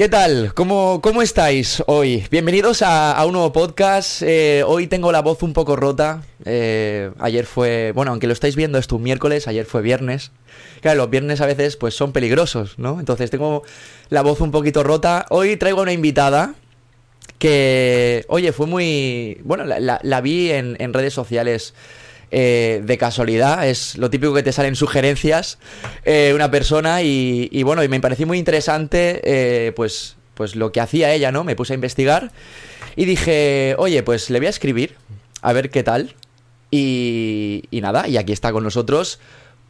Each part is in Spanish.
¿Qué tal? ¿Cómo, cómo estáis hoy? Bienvenidos a, un nuevo podcast. Eh, hoy tengo la voz un poco rota. Eh, ayer fue, bueno, aunque lo estáis viendo esto un miércoles, ayer fue viernes. Claro, los viernes a veces pues son peligrosos, ¿no? Entonces tengo la voz un poquito rota. Hoy traigo una invitada que, oye, fue muy... Bueno, la, vi en, en redes sociales eh, de casualidad, es lo típico que te salen sugerencias eh, una persona y, bueno, y me pareció muy interesante eh, pues, pues lo que hacía ella, ¿no? Me puse a investigar y dije, oye, pues le voy a escribir, a ver qué tal. Y, y nada, y aquí está con nosotros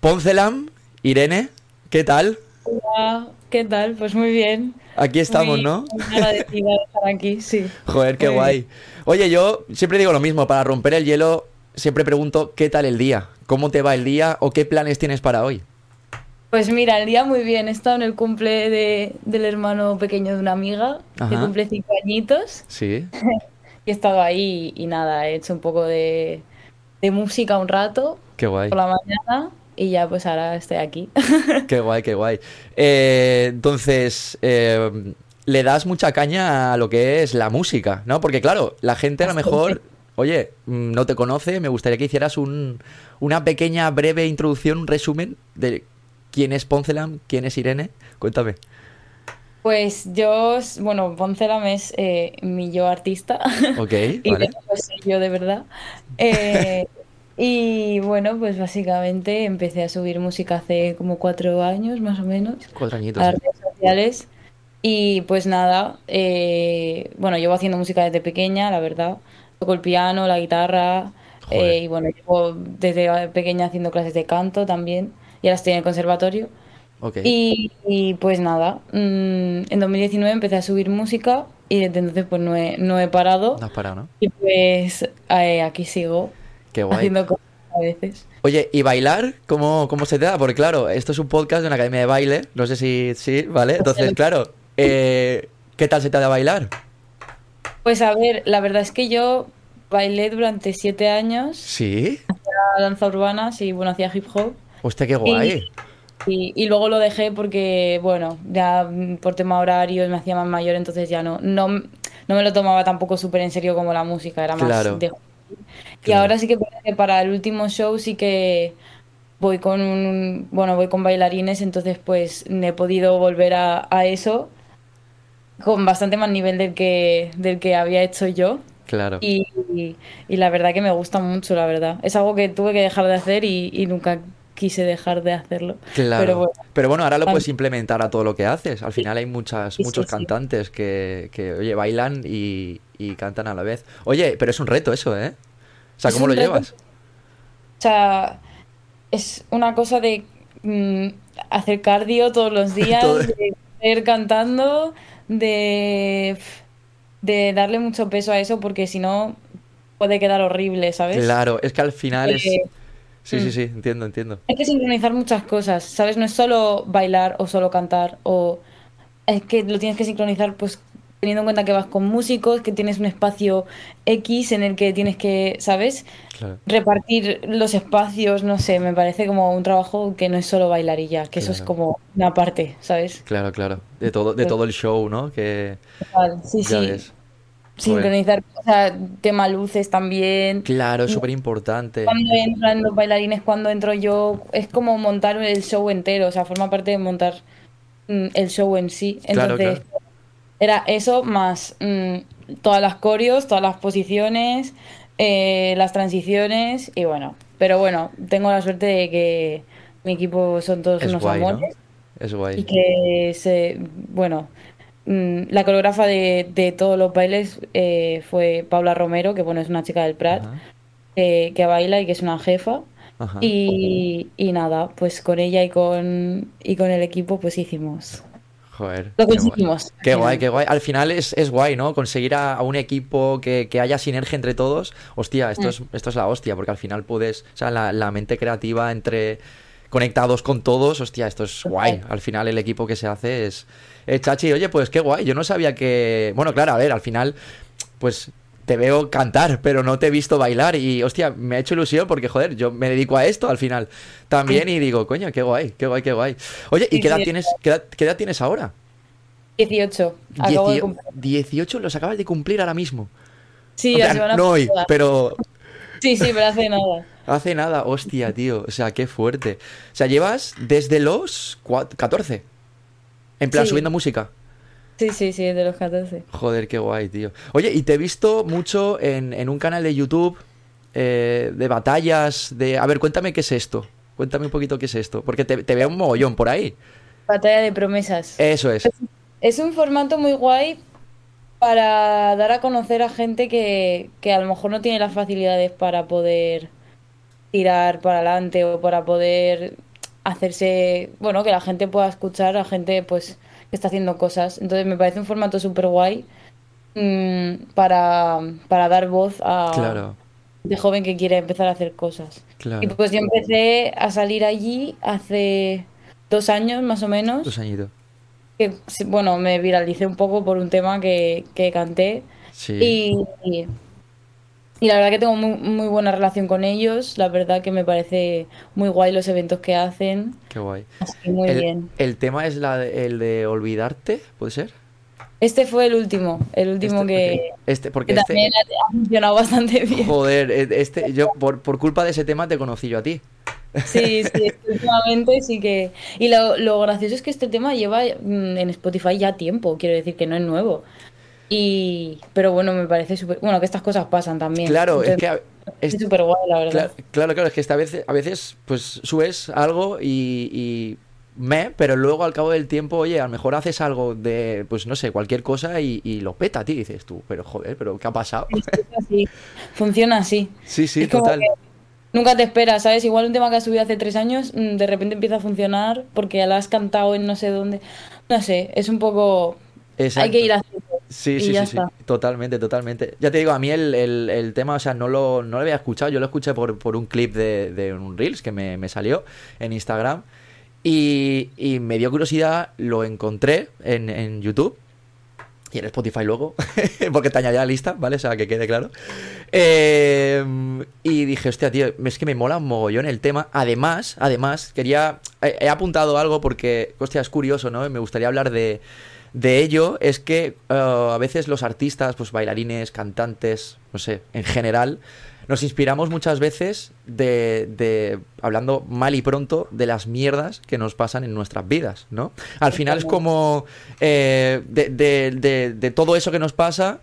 Poncelam, Irene, ¿qué tal? Hola, ¿qué tal? Pues muy bien. Aquí estamos, ¿no? Agradecida de estar aquí, sí. Joder, qué guay. Oye, yo siempre digo lo mismo, para romper el hielo siempre pregunto qué tal el día, cómo te va el día o qué planes tienes para hoy. Pues mira, el día muy bien. He estado en el cumple de, del hermano pequeño de una amiga, que cumple cinco añitos. Sí. y he estado ahí y nada, he hecho un poco de, música un rato. Qué guay. Por la mañana y ya pues ahora estoy aquí. qué guay, qué guay. Eh, entonces, eh, le das mucha caña a lo que es la música, ¿no? Porque claro, la gente a lo mejor Oye, mm, no te conoce, me gustaría que hicieras una pequeña breve introducción, un resumen de quién es Poncelam, quién es Irene. Cuéntame. Pues yo, bueno, Poncelam es eh, mi yo artista. Ok, y vale. Pues yo de verdad. Eh, y bueno, pues básicamente empecé a subir música hace como cuatro años más o menos. Cuatro añitos. A las redes sociales. Y pues nada, eh, bueno, llevo haciendo música desde pequeña, la verdad. Toco el piano, la guitarra eh, y bueno, llevo desde pequeña haciendo clases de canto también y ahora estoy en el conservatorio. Y, pues nada, mm, en 2019 empecé a subir música y desde entonces pues no he, no he parado. No has parado, ¿no? Y pues eh, aquí sigo Qué guay. haciendo cosas a veces. Oye, ¿y bailar? ¿Cómo, ¿Cómo se te da? Porque claro, esto es un podcast de una academia de baile, no sé si sí, ¿vale? Entonces, claro, eh, ¿qué tal se te da bailar? Pues a ver, la verdad es que yo bailé durante siete años. Sí. Hacía danza urbana, y bueno, hacía hip hop. Hostia, qué guay. Y, y, luego lo dejé porque, bueno, ya por tema horario me hacía más mayor, entonces ya no, no, no me lo tomaba tampoco súper en serio como la música, era más de... Y ahora sí que para el último show sí que voy con un, bueno, voy con bailarines, entonces pues he podido volver a, a eso con bastante más nivel del que, del que había hecho yo. Claro. Y, y, la verdad que me gusta mucho, la verdad. Es algo que tuve que dejar de hacer y, nunca quise dejar de hacerlo. Claro. Pero bueno, ahora lo puedes implementar a todo lo que haces. Al final hay muchas, muchos cantantes que, que, oye, bailan y, y, cantan a la vez. Oye, pero es un reto eso, ¿eh? O sea, ¿cómo lo llevas? O sea, es una cosa de mm, hacer cardio todos los días, de ir cantando de, de darle mucho peso a eso porque si no puede quedar horrible, ¿sabes? Claro, es que al final es... Eh, sí, sí, mm. sí, entiendo, entiendo. Hay que sincronizar muchas cosas, ¿sabes? No es solo bailar o solo cantar o... Es que lo tienes que sincronizar pues teniendo en cuenta que vas con músicos, que tienes un espacio X en el que tienes que, ¿sabes? Repartir los espacios, no sé, me parece como un trabajo que no es solo bailar y ya, que eso es como una parte, ¿sabes? Claro, claro, de todo, de todo el show, ¿no? Que sí, sí. Sincronizar, o sea, tema luces también. Claro, es súper importante. Cuando entran los bailarines, cuando entro yo, es como montar el show entero, o sea, forma parte de montar mm, el show en sí. Entonces, era eso más mm, todas las coreos, todas las posiciones, eh, las transiciones y bueno. Pero bueno, tengo la suerte de que mi equipo son todos unos amores. Es guay. Y que se, bueno, mm, la coreógrafa de, de, todos los bailes eh, fue Paula Romero, que bueno, es una chica del Prat, eh, que baila y que es una jefa. Y, y, nada, pues con ella y con, y con el equipo pues hicimos Joder. Lo conseguimos. Qué guay, qué guay. Al final es, es guay, ¿no? Conseguir a, un equipo que, haya sinergia entre todos. Hostia, esto, mm. es, esto es la hostia, porque al final puedes. O sea, la, mente creativa entre conectados con todos, hostia, esto es guay. Al final el equipo que se hace es... Eh, Chachi, oye, pues qué guay. Yo no sabía que... Bueno, claro, a ver, al final, pues te veo cantar, pero no te he visto bailar y, hostia, me ha hecho ilusión porque, joder, yo me dedico a esto al final también y digo, coño, qué guay, qué guay, qué guay. Oye, ¿y qué edad, tienes, qué edad, tienes ahora? 18. Acabo de cumplir. 18 los acabas de cumplir ahora mismo. Sí, la semana No hoy, pero. Sí, sí, pero hace nada. hace nada, hostia, tío. O sea, qué fuerte. O sea, llevas desde los 14. En plan, subiendo música. Sí, sí, sí, desde los 14. Joder, qué guay, tío. Oye, y te he visto mucho en, un canal de YouTube eh, de batallas, de... A ver, cuéntame qué es esto. Cuéntame un poquito qué es esto. Porque te, te veo un mogollón por ahí. Batalla de promesas. Eso es. Es un formato muy guay para dar a conocer a gente que, que a lo mejor no tiene las facilidades para poder tirar para adelante o para poder hacerse, bueno, que la gente pueda escuchar a gente pues que está haciendo cosas. Entonces me parece un formato súper guay mm, para, para, dar voz a claro. de joven que quiere empezar a hacer cosas. Y pues yo empecé a salir allí hace dos años más o menos. Dos añitos. Que, bueno, me viralicé un poco por un tema que, que canté. Y, y, la verdad que tengo muy, muy, buena relación con ellos. La verdad que me parece muy guay los eventos que hacen. Qué guay. Así, muy bien. ¿El tema es la, el de olvidarte? ¿Puede ser? Este fue el último, el último este, que, este, porque este también ha funcionado bastante bien. Joder, e, este, yo por, por culpa de ese tema te conocí yo a ti. Sí, sí, últimamente sí que... Y lo, lo, gracioso es que este tema lleva mm, en Spotify ya tiempo, quiero decir que no es nuevo. Y... Pero bueno, me parece súper... Bueno, que estas cosas pasan también. Claro, es que... Es súper guay, la verdad. Claro, claro, es que esta vez, a veces pues subes algo y me, pero luego al cabo del tiempo, oye, a lo mejor haces algo de, pues no sé, cualquier cosa y, lo peta a ti, dices tú, pero joder, pero ¿qué ha pasado? Funciona así. Sí, sí, total. Nunca te esperas, ¿sabes? Igual un tema que has subido hace tres años, mm, de repente empieza a funcionar porque ya lo has cantado en no sé dónde. No sé, es un poco... Hay que ir haciendo. Sí, sí, sí, totalmente, totalmente. Ya te digo, a mí el, tema, o sea, no lo, no lo había escuchado, yo lo escuché por, por un clip de, de un Reels que me, me salió en Instagram. Y, me dio curiosidad, lo encontré en, YouTube y en Spotify luego, porque te añadí la lista, ¿vale? O sea, que quede claro. Eh, y dije, hostia, tío, es que me mola un mogollón el tema. Además, además, quería. He, apuntado algo porque, hostia, es curioso, ¿no? Me gustaría hablar de, de ello. Es que eh, a veces los artistas, pues bailarines, cantantes, no sé, en general nos inspiramos muchas veces de, hablando mal y pronto, de las mierdas que nos pasan en nuestras vidas, ¿no? Al final es como eh, de, todo eso que nos pasa,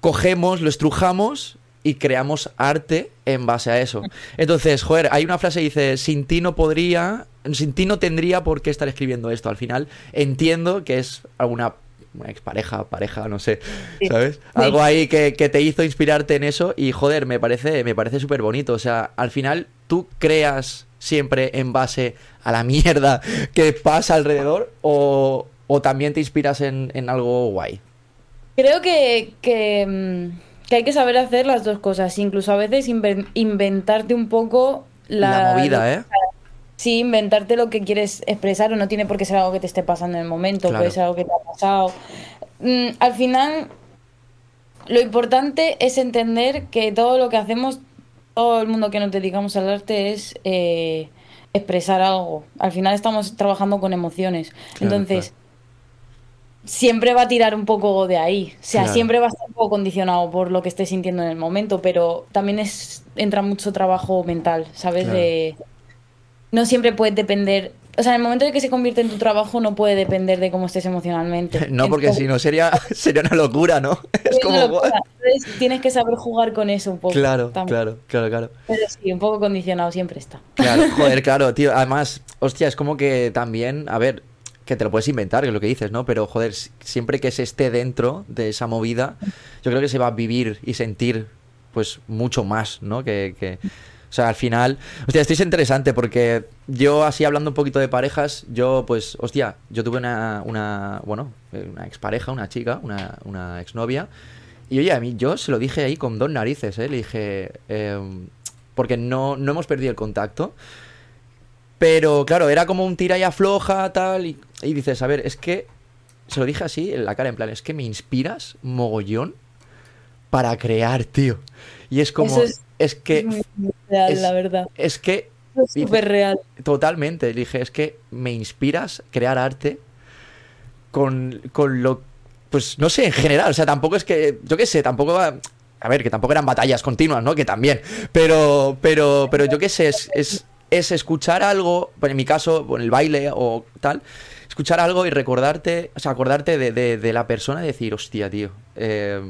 cogemos, lo estrujamos y creamos arte en base a eso. Entonces, joder, hay una frase que dice, sin ti no podría, sin ti no tendría por qué estar escribiendo esto. Al final entiendo que es alguna una expareja, pareja, no sé, ¿sabes? Algo ahí que, te hizo inspirarte en eso y joder, me parece, me parece súper bonito. O sea, al final tú creas siempre en base a la mierda que pasa alrededor o, también te inspiras en, algo guay. Creo que, que, mm, que, hay que saber hacer las dos cosas, incluso a veces inventarte un poco la, movida, ¿eh? Sí, inventarte lo que quieres expresar o no tiene por qué ser algo que te esté pasando en el momento, puede ser algo que te ha pasado. Mm, al final, lo importante es entender que todo lo que hacemos, todo el mundo que nos dedicamos al arte es eh, expresar algo. Al final estamos trabajando con emociones. Entonces, siempre va a tirar un poco de ahí. O sea, siempre va a estar un poco condicionado por lo que estés sintiendo en el momento, pero también es entra mucho trabajo mental, ¿sabes? De no siempre puede depender. O sea, en el momento de que se convierte en tu trabajo no puede depender de cómo estés emocionalmente. No, porque si no sería, sería una locura, ¿no? Es como... Entonces tienes que saber jugar con eso un poco. Claro, claro, claro, claro. Pero sí, un poco condicionado siempre está. Claro, joder, claro, tío. Además, hostia, es como que también, a ver, que te lo puedes inventar, que es lo que dices, ¿no? Pero, joder, siempre que se esté dentro de esa movida, yo creo que se va a vivir y sentir, pues, mucho más, ¿no? que, que o sea, al final, hostia, esto es interesante porque yo así hablando un poquito de parejas, yo pues, hostia, yo tuve una, una bueno, una expareja, una chica, una, una exnovia, y oye, a mí yo se lo dije ahí con dos narices, ¿eh? Le dije, em, porque no, no hemos perdido el contacto, pero claro, era como un tira y afloja, tal, y, dices, a ver, es que, se lo dije así en la cara, en plan, es que me inspiras mogollón para crear, tío. Y es como, que real, la verdad. Es que... Es súper real. Totalmente. Dije, es que me inspiras crear arte con, con lo pues no sé, en general, o sea, tampoco es que, yo qué sé, tampoco a ver, que tampoco eran batallas continuas, ¿no? Que también, pero, pero, pero yo qué sé, es, es, escuchar algo, pues en mi caso, en el baile o tal, escuchar algo y recordarte, o sea, acordarte de, la persona y decir, hostia, tío, eh,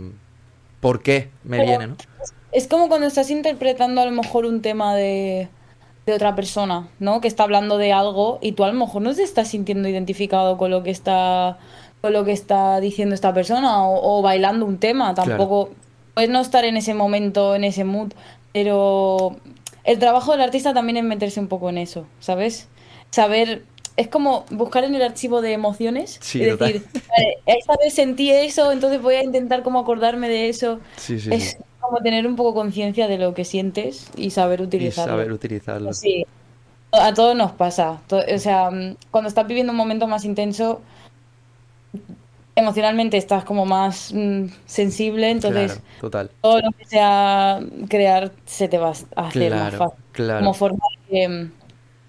¿por qué me viene, no? Es como cuando estás interpretando a lo mejor un tema de, de otra persona, ¿no? Que está hablando de algo y tú a lo mejor no te estás sintiendo identificado con lo que está lo que está diciendo esta persona o, bailando un tema. Tampoco puedes no estar en ese momento, en ese mood, pero el trabajo del artista también es meterse un poco en eso, ¿sabes? Saber es como buscar en el archivo de emociones y decir, esta vez sentí eso, entonces voy a intentar como acordarme de eso. es como tener un poco conciencia de lo que sientes y saber utilizarlo. Y saber utilizarlo. Sí, a todos nos pasa. O sea, cuando estás viviendo un momento más intenso, emocionalmente estás como más mm, sensible, entonces total. todo lo que sea crear se te va a hacer más fácil. Como forma de... Mm,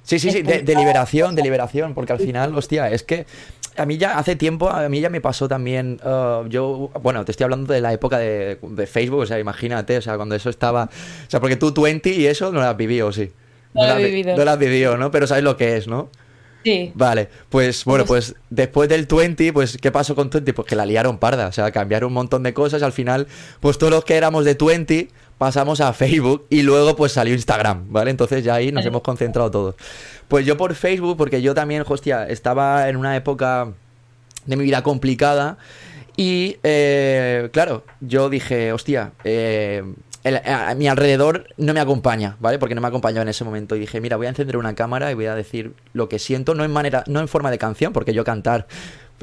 sí, sí, sí, de, liberación, de liberación, porque al final, hostia, es que a mí ya hace tiempo, a mí ya me pasó también, uh, yo, bueno, te estoy hablando de la época de, Facebook, o sea, imagínate, o sea, cuando eso estaba, o sea, porque tú 20 y eso no lo has vivido, sí. No, lo has vivido. No lo has vivido, ¿no? Pero sabes lo que es, ¿no? Sí. Vale, pues bueno, pues después del 20, pues ¿qué pasó con 20? Pues que la liaron parda, o sea, cambiaron un montón de cosas, al final, pues todos los que éramos de 20 pasamos a Facebook y luego pues salió Instagram, ¿vale? Entonces ya ahí nos hemos concentrado todos. Pues yo por Facebook, porque yo también, hostia, estaba en una época de mi vida complicada y, eh, claro, yo dije, hostia, eh, a mi alrededor no me acompaña, ¿vale? Porque no me acompañó en ese momento. Y dije, mira, voy a encender una cámara y voy a decir lo que siento, no en manera, no en forma de canción, porque yo cantar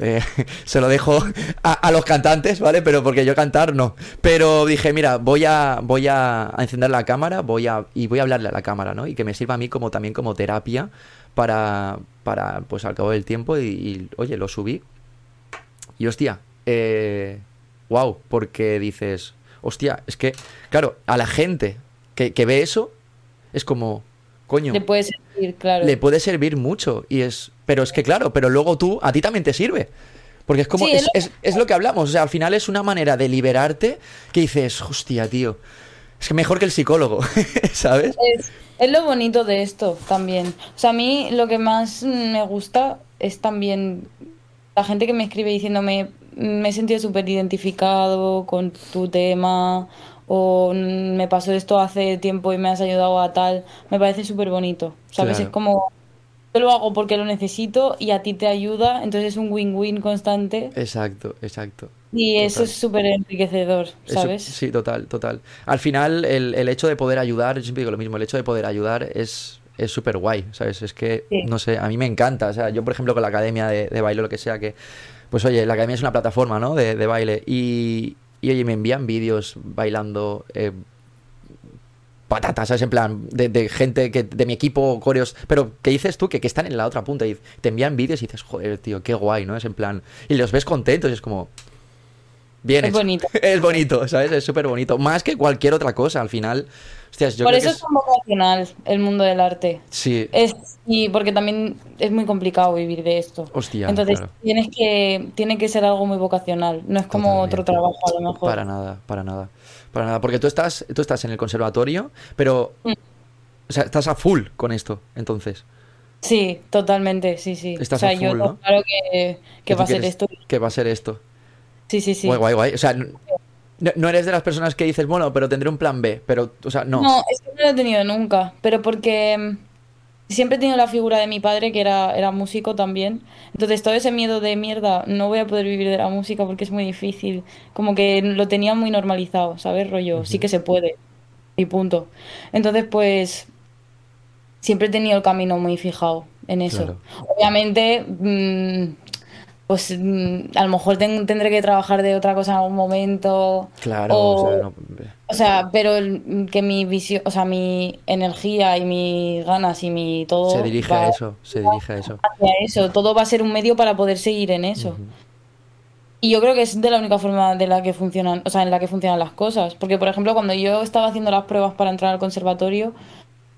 eh, se lo dejo a, los cantantes, ¿vale? Pero porque yo cantar no. Pero dije, mira, voy a, voy a, encender la cámara, voy a, y voy a hablarle a la cámara, ¿no? Y que me sirva a mí como también como terapia para, para pues al cabo del tiempo y, oye, lo subí. Y hostia, eh, wow, porque dices, hostia, es que, claro, a la gente que, ve eso, es como, coño. Le puede servir, claro. Le puede servir mucho. Y es. Pero es que, claro, pero luego tú, a ti también te sirve. Porque es como. es, lo... que hablamos. O sea, al final es una manera de liberarte que dices, hostia, tío. Es que mejor que el psicólogo, ¿sabes? Es, es lo bonito de esto también. O sea, a mí lo que más me gusta es también la gente que me escribe diciéndome, me he sentido súper identificado con tu tema o me pasó esto hace tiempo y me has ayudado a tal, me parece súper bonito. ¿Sabes? Es como yo lo hago porque lo necesito y a ti te ayuda, entonces es un win-win constante. Exacto, exacto. Y eso es súper enriquecedor, ¿sabes? sí, total, total. Al final, el, el, hecho de poder ayudar, yo siempre digo lo mismo, el hecho de poder ayudar es es súper guay, ¿sabes? Es que, no sé, a mí me encanta. O sea, yo, por ejemplo, con la academia de, de baile o lo que sea, que pues oye, la academia es una plataforma, ¿no? De, baile. Y, y, oye, me envían vídeos bailando eh, patatas, ¿sabes? En plan, de, gente que de mi equipo, coreos. Pero ¿qué dices tú? Que, que están en la otra punta y te envían vídeos y dices, joder, tío, qué guay, ¿no? Es en plan. Y los ves contentos y es como. Bien es bonito. es bonito, ¿sabes? Es súper bonito. Más que cualquier otra cosa, al final. Por eso es... es vocacional el mundo del arte. Sí. Es, y porque también es muy complicado vivir de esto. Hostia, Entonces tienes que, tiene que ser algo muy vocacional. No es como otro trabajo a lo mejor. Para nada, para nada. Para nada. Porque tú estás, tú estás en el conservatorio, pero. Mm. O sea, estás a full con esto, entonces. Sí, totalmente, sí, sí. Estás o sea, yo claro que, que va a ser esto. Que va a ser esto. Sí, sí, sí. Guay, guay, guay. O sea, no, eres de las personas que dices, bueno, pero tendré un plan B, pero, o sea, no. No, es que no lo he tenido nunca, pero porque mm, siempre he tenido la figura de mi padre, que era, era músico también. Entonces, todo ese miedo de mierda, no voy a poder vivir de la música porque es muy difícil. Como que lo tenía muy normalizado, ¿sabes? Rollo, sí que se puede. Y punto. Entonces, pues, siempre he tenido el camino muy fijado en eso. Obviamente, mm, pues mm, a lo mejor tendré que trabajar de otra cosa en algún momento. Claro, o, sea, pero que mi visión, o sea, mi energía y mis ganas y mi todo. Se dirige a eso, se dirige a eso. Hacia eso, todo va a ser un medio para poder seguir en eso. Y yo creo que es de la única forma de la que funcionan, o sea, en la que funcionan las cosas. Porque, por ejemplo, cuando yo estaba haciendo las pruebas para entrar al conservatorio,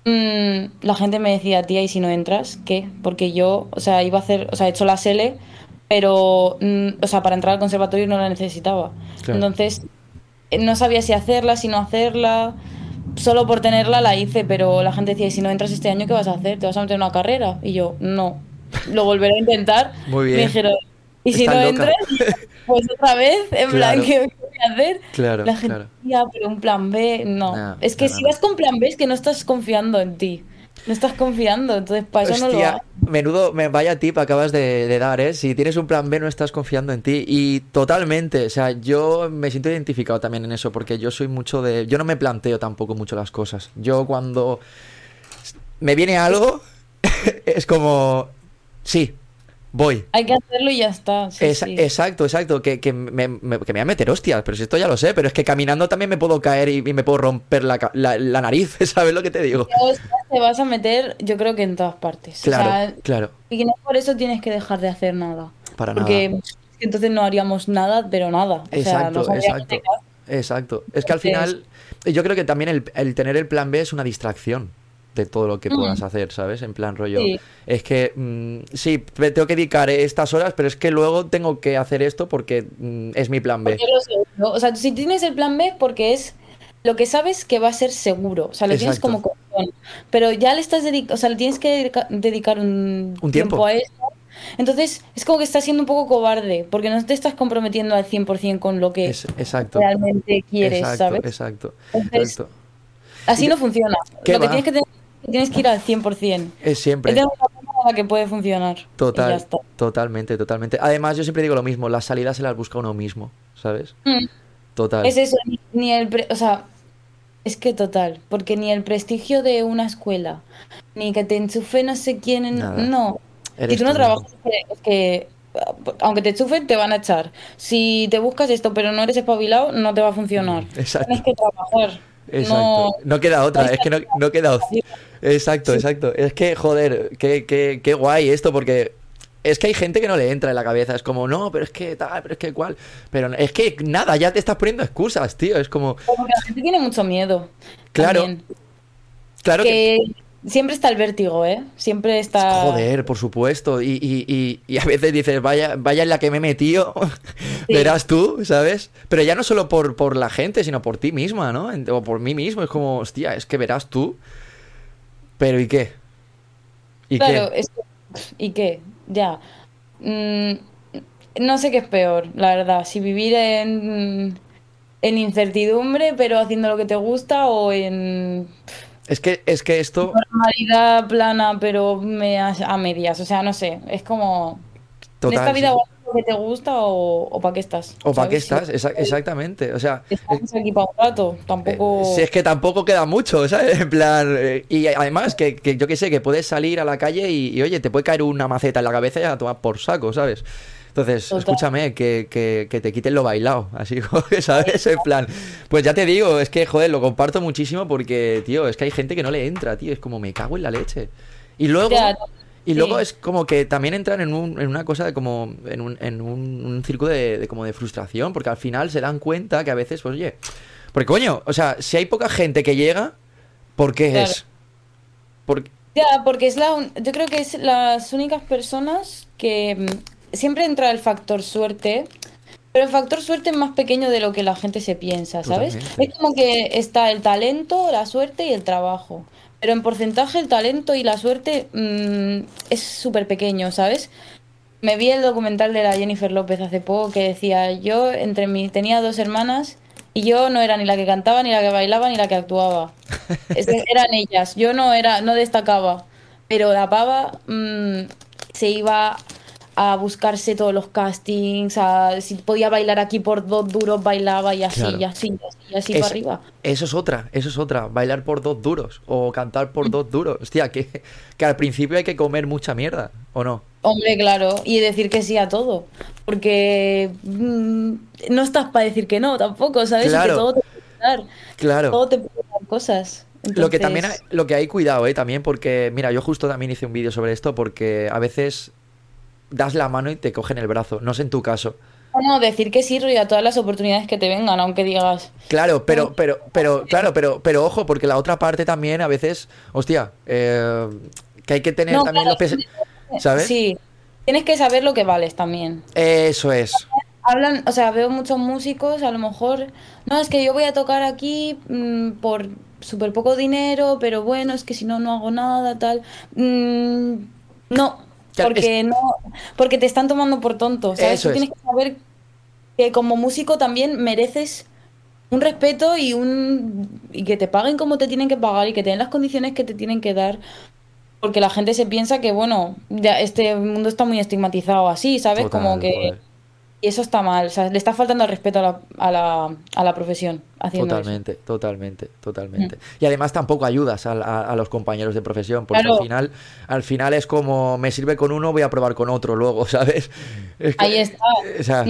mm, la gente me decía, tía, ¿y si no entras? ¿Qué? Porque yo, o sea, iba a hacer, o sea, he hecho la SELE pero, mm, o sea, para entrar al conservatorio no la necesitaba. Entonces, eh, no sabía si hacerla, si no hacerla. Solo por tenerla la hice, pero la gente decía, si no entras este año, ¿qué vas a hacer? ¿Te vas a meter en una carrera? Y yo, no, lo volveré a intentar. Muy bien. Me dijeron, y si no entras, pues otra vez, en plan, ¿qué voy a hacer? Claro, la gente decía, pero un plan B, no. es que si vas con plan B es que no estás confiando en ti. No estás confiando, entonces para eso no lo hago. Menudo, me vaya tip acabas de, dar, ¿eh? Si tienes un plan B no estás confiando en ti. Y totalmente, o sea, yo me siento identificado también en eso, porque yo soy mucho de... Yo no me planteo tampoco mucho las cosas. Yo cuando me viene algo, es como... Sí, voy. Hay que hacerlo y ya está. Exacto, exacto. Que, que, me, que, me, voy a meter hostias, pero si esto ya lo sé. Pero es que caminando también me puedo caer y, me puedo romper la, la, nariz, ¿sabes lo que te digo? Te vas a meter, yo creo que en todas partes. Claro, claro. Y que no por eso tienes que dejar de hacer nada. Para porque nada. entonces no haríamos nada, pero nada. exacto, exacto. Exacto. Es que al final, yo creo que también el, el tener el plan B es una distracción de todo lo que puedas hacer, ¿sabes? En plan rollo. Es que mm, sí, tengo que dedicar estas horas, pero es que luego tengo que hacer esto porque mm, es mi plan B. O sea, si tienes el plan B porque es lo que sabes que va a ser seguro, o sea, lo tienes como pero ya le estás dedicando, o sea, le tienes que dedicar un, tiempo. a eso. Entonces, es como que estás siendo un poco cobarde, porque no te estás comprometiendo al 100% con lo que exacto. realmente quieres, exacto, ¿sabes? Exacto, exacto. Así no funciona. Lo que tienes que tener Tienes que ir al 100%. Es siempre. Es una que puede funcionar. Total, totalmente, totalmente. Además, yo siempre digo lo mismo, las salidas se las busca uno mismo, ¿sabes? Mm. Total. Es eso, ni, el... o sea, es que total, porque ni el prestigio de una escuela, ni que te enchufe no sé quién, no. si tú no trabajas, es que aunque te enchufen, te van a echar. Si te buscas esto, pero no eres espabilado, no te va a funcionar. Exacto. Tienes que trabajar. Exacto. No, queda otra, es que no, no queda Exacto, exacto. Es que, joder, qué, qué, qué guay esto, porque es que hay gente que no le entra en la cabeza. Es como, no, pero es que tal, pero es que cual. Pero es que nada, ya te estás poniendo excusas, tío. Es como. Porque la gente tiene mucho miedo. Claro. Claro que, Siempre está el vértigo, ¿eh? Siempre está. Joder, por supuesto. Y, y, y, a veces dices, vaya, vaya en la que me he metido, verás tú, ¿sabes? Pero ya no solo por, por la gente, sino por ti misma, ¿no? O por mí mismo. Es como, hostia, es que verás tú. Pero ¿y qué? ¿Y claro, qué? ¿y qué? Ya. Mm, no sé qué es peor, la verdad. Si vivir en, en incertidumbre, pero haciendo lo que te gusta, o en es que, es que esto. Normalidad plana, pero me a medias. O sea, no sé. Es como. Total, esta vida lo que te gusta o, para qué estás? O para qué estás, exactamente. O sea. Estamos aquí para un rato. Tampoco. Eh, si es que tampoco queda mucho, ¿sabes? En plan. Eh, y además, que, yo que sé, que puedes salir a la calle y, y, oye, te puede caer una maceta en la cabeza y a tomar por saco, ¿sabes? Entonces, escúchame, que, que, te quiten lo bailado, así, ¿sabes? En plan, pues ya te digo, es que, joder, lo comparto muchísimo porque, tío, es que hay gente que no le entra, tío, es como me cago en la leche. Y luego... Y luego es como que también entran en, un, en una cosa de como. en un, en un, círculo de, como de frustración, porque al final se dan cuenta que a veces, pues oye. Porque coño, o sea, si hay poca gente que llega, ¿por qué es? Porque... Ya, porque es la. Yo creo que es las únicas personas que siempre entra el factor suerte, pero el factor suerte es más pequeño de lo que la gente se piensa, ¿sabes? Es como que está el talento, la suerte y el trabajo. Pero en porcentaje el talento y la suerte mm, es súper pequeño, ¿sabes? Me vi el documental de la Jennifer López hace poco que decía, yo entre mí tenía dos hermanas y yo no era ni la que cantaba, ni la que bailaba, ni la que actuaba. eran ellas, yo no era, no destacaba. Pero la pava mm, se iba a buscarse todos los castings, a si podía bailar aquí por dos duros, bailaba y así, y así, y así, para arriba. Eso es otra, eso es otra, bailar por dos duros o cantar por dos duros. Hostia, que, que al principio hay que comer mucha mierda, ¿o no? Hombre, claro, y decir que sí a todo, porque mm, no estás para decir que no tampoco, ¿sabes? Claro. Que todo te puede dar, claro. todo te puede dar cosas. Lo que también hay, lo que hay cuidado, ¿eh? También porque, mira, yo justo también hice un vídeo sobre esto porque a veces das la mano y te cogen el brazo. No sé en tu caso. No, decir que sí a todas las oportunidades que te vengan, aunque digas. Claro, pero, pero, pero, claro, pero, pero ojo, porque la otra parte también a veces, hostia, eh, que hay que tener también los pies, ¿sabes? Sí. tienes que saber lo que vales también. Eso es. Hablan, o sea, veo muchos músicos, a lo mejor, no, es que yo voy a tocar aquí mm, por súper poco dinero, pero bueno, es que si no, no hago nada, tal. Mm, no, porque no, porque te están tomando por tonto, ¿sabes? Tú tienes que saber que como músico también mereces un respeto y un y que te paguen como te tienen que pagar y que te den las condiciones que te tienen que dar porque la gente se piensa que bueno ya este mundo está muy estigmatizado así sabes como que y eso está mal o sea le está faltando el respeto a la, a la, a la profesión haciendo totalmente totalmente totalmente mm. y además tampoco ayudas a, a, los compañeros de profesión porque al final al final es como me sirve con uno voy a probar con otro luego sabes ahí está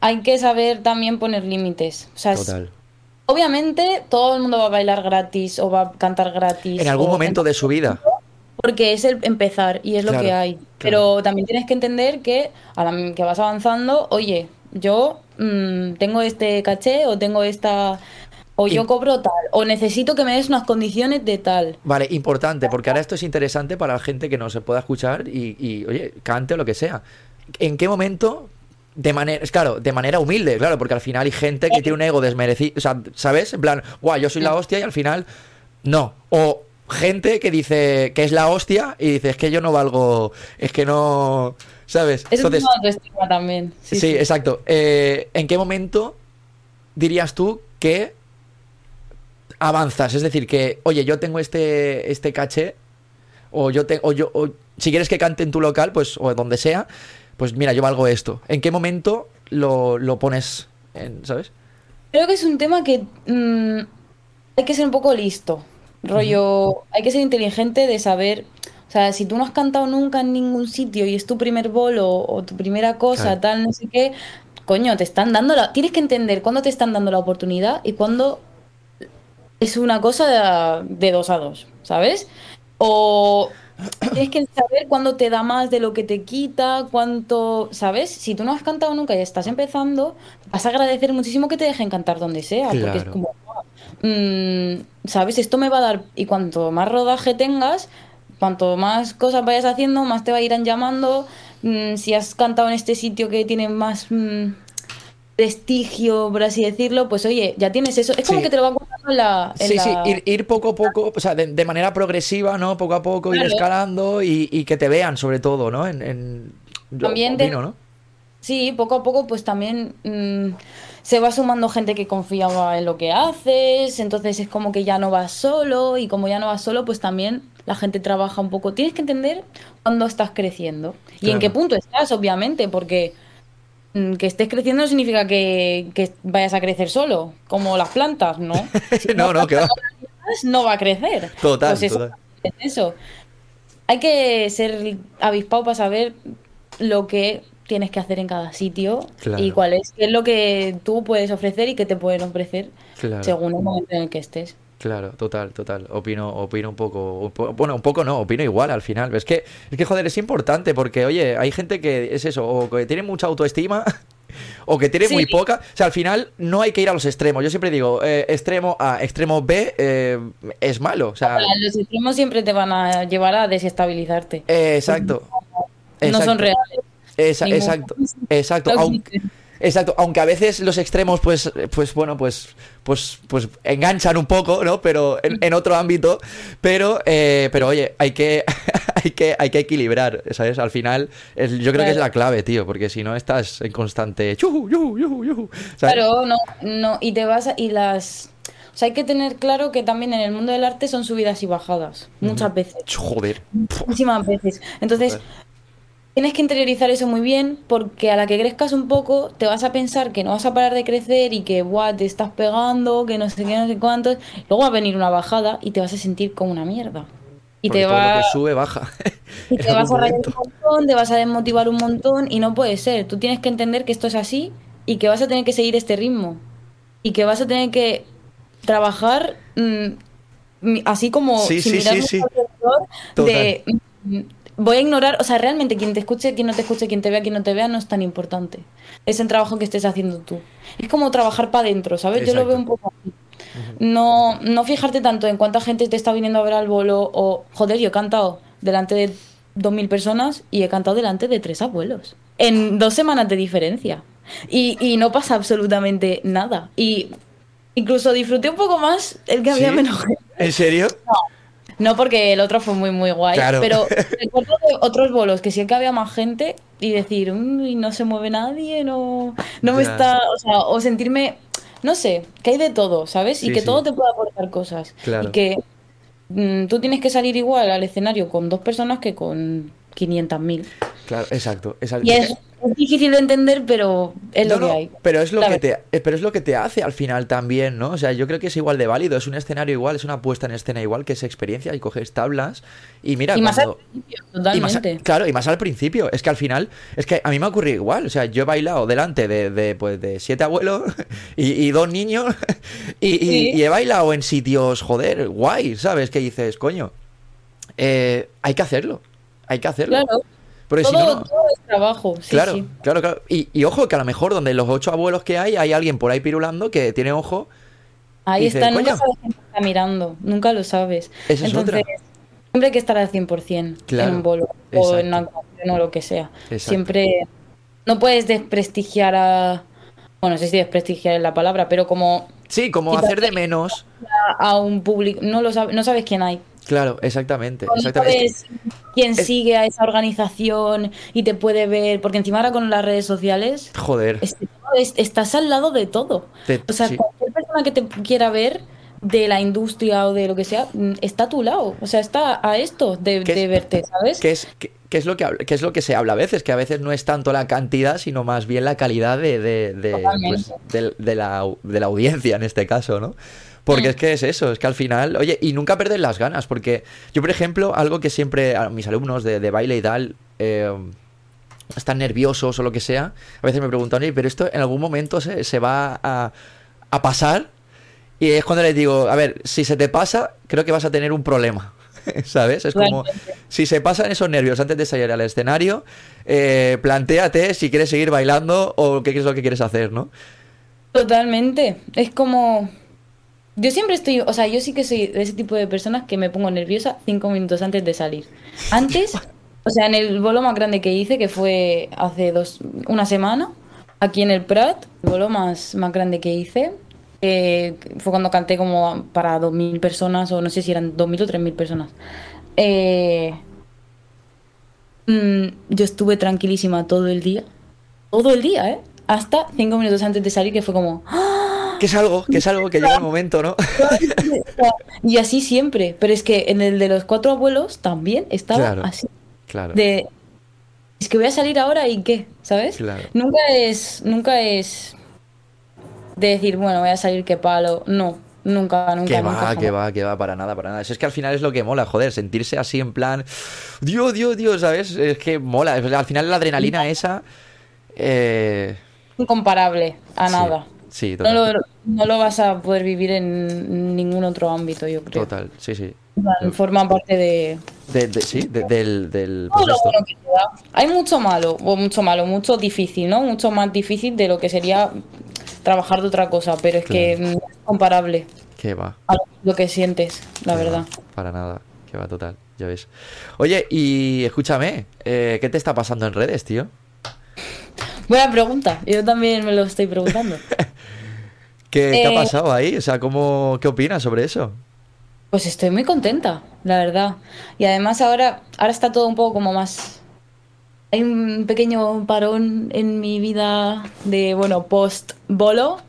hay que saber también poner límites. O sea, obviamente todo el mundo va a bailar gratis o va a cantar gratis. En algún momento de su vida. Porque es el empezar y es lo que hay. Pero también tienes que entender que a la que vas avanzando, oye, yo mm, tengo este caché o tengo esta o yo cobro tal, o necesito que me des unas condiciones de tal. Vale, importante, porque ahora esto es interesante para la gente que no se pueda escuchar y, y, oye, cante o lo que sea. ¿En qué momento de manera, es claro, de manera humilde, claro, porque al final hay gente que tiene un ego desmerecido, o sea, ¿sabes? En plan, guau, yo soy la hostia y al final, no. O gente que dice que es la hostia y dice, es que yo no valgo, es que no, ¿sabes? Eso es un también. Sí, exacto. Eh, ¿En qué momento dirías tú que avanzas? Es decir, que, oye, yo tengo este, este caché, o yo tengo, o yo, o, si quieres que cante en tu local, pues, o donde sea, pues mira, yo valgo esto. ¿En qué momento lo, pones, en, ¿sabes? Creo que es un tema que mm, hay que ser un poco listo. Rollo, hay que ser inteligente de saber, o sea, si tú no has cantado nunca en ningún sitio y es tu primer bolo o tu primera cosa, tal, no sé qué, coño, te están dando la... Tienes que entender cuándo te están dando la oportunidad y cuándo es una cosa de, de dos a dos, ¿sabes? O Tienes que saber cuándo te da más de lo que te quita, cuánto, ¿sabes? Si tú no has cantado nunca y estás empezando, vas a agradecer muchísimo que te dejen cantar donde sea, porque es como, mm, ¿sabes? Esto me va a dar, y cuanto más rodaje tengas, cuanto más cosas vayas haciendo, más te va a ir llamando. Mm, si has cantado en este sitio que tiene más... Mm, prestigio, por así decirlo, pues oye, ya tienes eso. Es como que te lo van contando en la. sí, sí, ir, poco a poco, o sea, de, manera progresiva, ¿no? Poco a poco, ir escalando y, que te vean, sobre todo, ¿no? En, también ¿no? Sí, poco a poco, pues también mm, se va sumando gente que confiaba en lo que haces, entonces es como que ya no vas solo, y como ya no vas solo, pues también la gente trabaja un poco. Tienes que entender cuándo estás creciendo y en qué punto estás, obviamente, porque Mm, que estés creciendo no significa que, vayas a crecer solo, como las plantas, ¿no? no, no, que va. No va a crecer. Total, pues eso, eso. Hay que ser avispado para saber lo que tienes que hacer en cada sitio y cuál es, qué es lo que tú puedes ofrecer y qué te pueden ofrecer según el momento en el que estés. Claro, total, total. Opino, opino un poco, bueno, un poco no, opino igual al final. Es que, es que joder, es importante porque, oye, hay gente que es eso, o que tiene mucha autoestima o que tiene muy poca. O sea, al final no hay que ir a los extremos. Yo siempre digo, eh, extremo A, extremo B eh, es malo. O sea, los extremos siempre te van a llevar a desestabilizarte. exacto. No son reales. Exacto, exacto. Exacto, aunque a veces los extremos, pues, pues bueno, pues, pues, pues enganchan un poco, ¿no? Pero en, otro ámbito. Pero, eh, pero oye, hay que, hay que, hay que equilibrar, ¿sabes? Al final, yo creo que es la clave, tío, porque si no estás en constante. Claro, no, no, y te vas y las. O sea, hay que tener claro que también en el mundo del arte son subidas y bajadas, muchas veces. Joder. Muchísimas veces. Entonces, Tienes que interiorizar eso muy bien porque a la que crezcas un poco te vas a pensar que no vas a parar de crecer y que Buah, te estás pegando, que no sé qué, no sé cuántos. Luego va a venir una bajada y te vas a sentir como una mierda. Y te va... que sube, baja. Y te vas a rayar un montón, te vas a desmotivar un montón y no puede ser. Tú tienes que entender que esto es así y que vas a tener que seguir este ritmo. Y que vas a tener que trabajar mm, así como sí, sí, sí, sí. de voy a ignorar, o sea, realmente quien te escuche, quien no te escuche, quien te vea, quien no te vea, no es tan importante. Es el trabajo que estés haciendo tú. Es como trabajar para adentro, ¿sabes? Yo lo veo un poco así. No, no fijarte tanto en cuánta gente te está viniendo a ver al bolo o, joder, yo he cantado delante de 2.000 personas y he cantado delante de tres abuelos. En dos semanas de diferencia. Y, no pasa absolutamente nada. Y incluso disfruté un poco más el que había menos gente. ¿En serio? No. Porque el otro fue muy, muy guay. Pero recuerdo otros bolos que sí que había más gente y decir, no se mueve nadie, no, no me está. O sea, o sentirme. No sé, que hay de todo, ¿sabes? y que todo te puede aportar cosas. Claro. Y que mm, tú tienes que salir igual al escenario con dos personas que con 500.000. Claro, exacto. exacto. Y es, difícil de entender, pero es lo que hay. Pero es lo que, te, eh, pero es lo que te hace al final también, ¿no? O sea, yo creo que es igual de válido, es un escenario igual, es una puesta en escena igual, que es experiencia y coges tablas y mira... Y más al principio, totalmente. claro, y más al principio. Es que al final, es que a mí me ha ocurrido igual. O sea, yo he bailado delante de, de, pues, de siete abuelos y, dos niños y, y, he bailado en sitios, joder, guay, ¿sabes? Que dices, coño, eh, hay que hacerlo hay que hacerlo. Claro. todo, es trabajo. claro, claro, claro. Y, ojo, que a lo mejor donde los ocho abuelos que hay, hay alguien por ahí pirulando que tiene ojo. Ahí está, nunca sabes quién está mirando, nunca lo sabes. Esa es Entonces, siempre hay que estar al 100% en un bolo o en una canción o lo que sea. Siempre no puedes desprestigiar a. Bueno, no sé si desprestigiar es la palabra, pero como. Sí, como hacer de menos. A, un público. No, lo no sabes quién hay. Claro, exactamente. exactamente. Sabes quién sigue a esa organización y te puede ver, porque encima ahora con las redes sociales. Joder. estás al lado de todo. o sea, cualquier persona que te quiera ver de la industria o de lo que sea, mm, está a tu lado. O sea, está a esto de, verte, ¿sabes? ¿Qué es, es lo que, es lo que se habla a veces? Que a veces no es tanto la cantidad, sino más bien la calidad de, de, pues, la, de la audiencia en este caso, ¿no? Porque mm. es que es eso, es que al final, oye, y nunca perder las ganas, porque yo, por ejemplo, algo que siempre a mis alumnos de, baile y tal, eh, están nerviosos o lo que sea, a veces me preguntan, oye, pero esto en algún momento se, va a, pasar. Y es cuando les digo, a ver, si se te pasa, creo que vas a tener un problema. ¿Sabes? Es como, si se pasan esos nervios antes de salir al escenario, eh, planteate si quieres seguir bailando o qué es lo que quieres hacer, ¿no? Totalmente. Es como, yo siempre estoy, o sea, yo sí que soy de ese tipo de personas que me pongo nerviosa cinco minutos antes de salir. Antes, o sea, en el bolo más grande que hice, que fue hace dos, una semana, aquí en el Prat, el bolo más, más grande que hice, eh, fue cuando canté como para 2.000 personas, o no sé si eran 2.000 o 3.000 personas. Eh, mm, yo estuve tranquilísima todo el día. Todo el día, ¿eh? Hasta cinco minutos antes de salir, que fue como... ¡Ah! Que es algo, que es algo que llega el momento, ¿no? y así siempre. Pero es que en el de los cuatro abuelos también estaba así. Claro. De. Es que voy a salir ahora y qué, ¿sabes? Nunca es. Nunca es. De decir, bueno, voy a salir qué palo. No. Nunca, nunca. Que va, que va, que va, para nada, para nada. Es que al final es lo que mola, joder, sentirse así en plan. Dios, Dios, Dios, ¿sabes? Es que mola. Al final la adrenalina esa. Eh... Incomparable a nada. Sí, total. No lo, vas a poder vivir en ningún otro ámbito, yo creo. Total, sí, sí. Forma parte de... sí, del... del pues Hay mucho malo, o mucho malo, mucho difícil, ¿no? Mucho más difícil de lo que sería trabajar de otra cosa, pero es que es comparable. Que va. A lo que sientes, la verdad. para nada, que va total, ya ves. Oye, y escúchame, eh, ¿qué te está pasando en redes, tío? Buena pregunta, yo también me lo estoy preguntando. ¿Qué, ha eh, pasado ahí? O sea, ¿cómo, ¿qué opinas sobre eso? Pues estoy muy contenta, la verdad. Y además ahora, ahora está todo un poco como más... Hay un pequeño parón en mi vida de, bueno, post-bolo,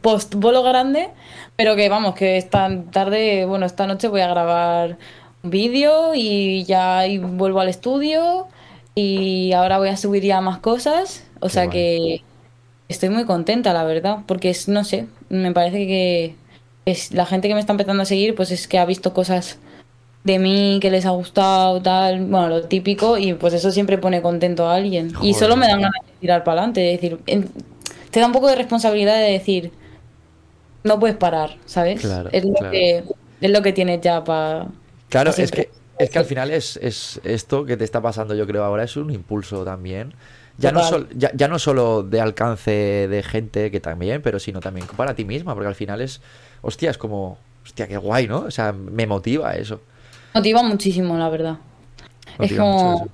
post-bolo grande, pero que vamos, que esta tarde, bueno, esta noche voy a grabar un vídeo y ya vuelvo al estudio y ahora voy a subir ya más cosas, o sea que estoy muy contenta, la verdad, porque es, no sé, me parece que es la gente que me está empezando a seguir, pues es que ha visto cosas de mí que les ha gustado, tal, bueno, lo típico, y pues eso siempre pone contento a alguien. Y solo me dan ganas de tirar para adelante, de decir, te da un poco de responsabilidad de decir, no puedes parar, ¿sabes? es, lo que, es lo que tienes ya para... Claro, es que, es que al final es, es esto que te está pasando, yo creo ahora, es un impulso también ya no, ya, no solo de alcance de gente, que también, pero sino también para ti misma, porque al final es, hostia, es como, hostia, qué guay, ¿no? O sea, me motiva eso. Motiva muchísimo, la verdad. es como,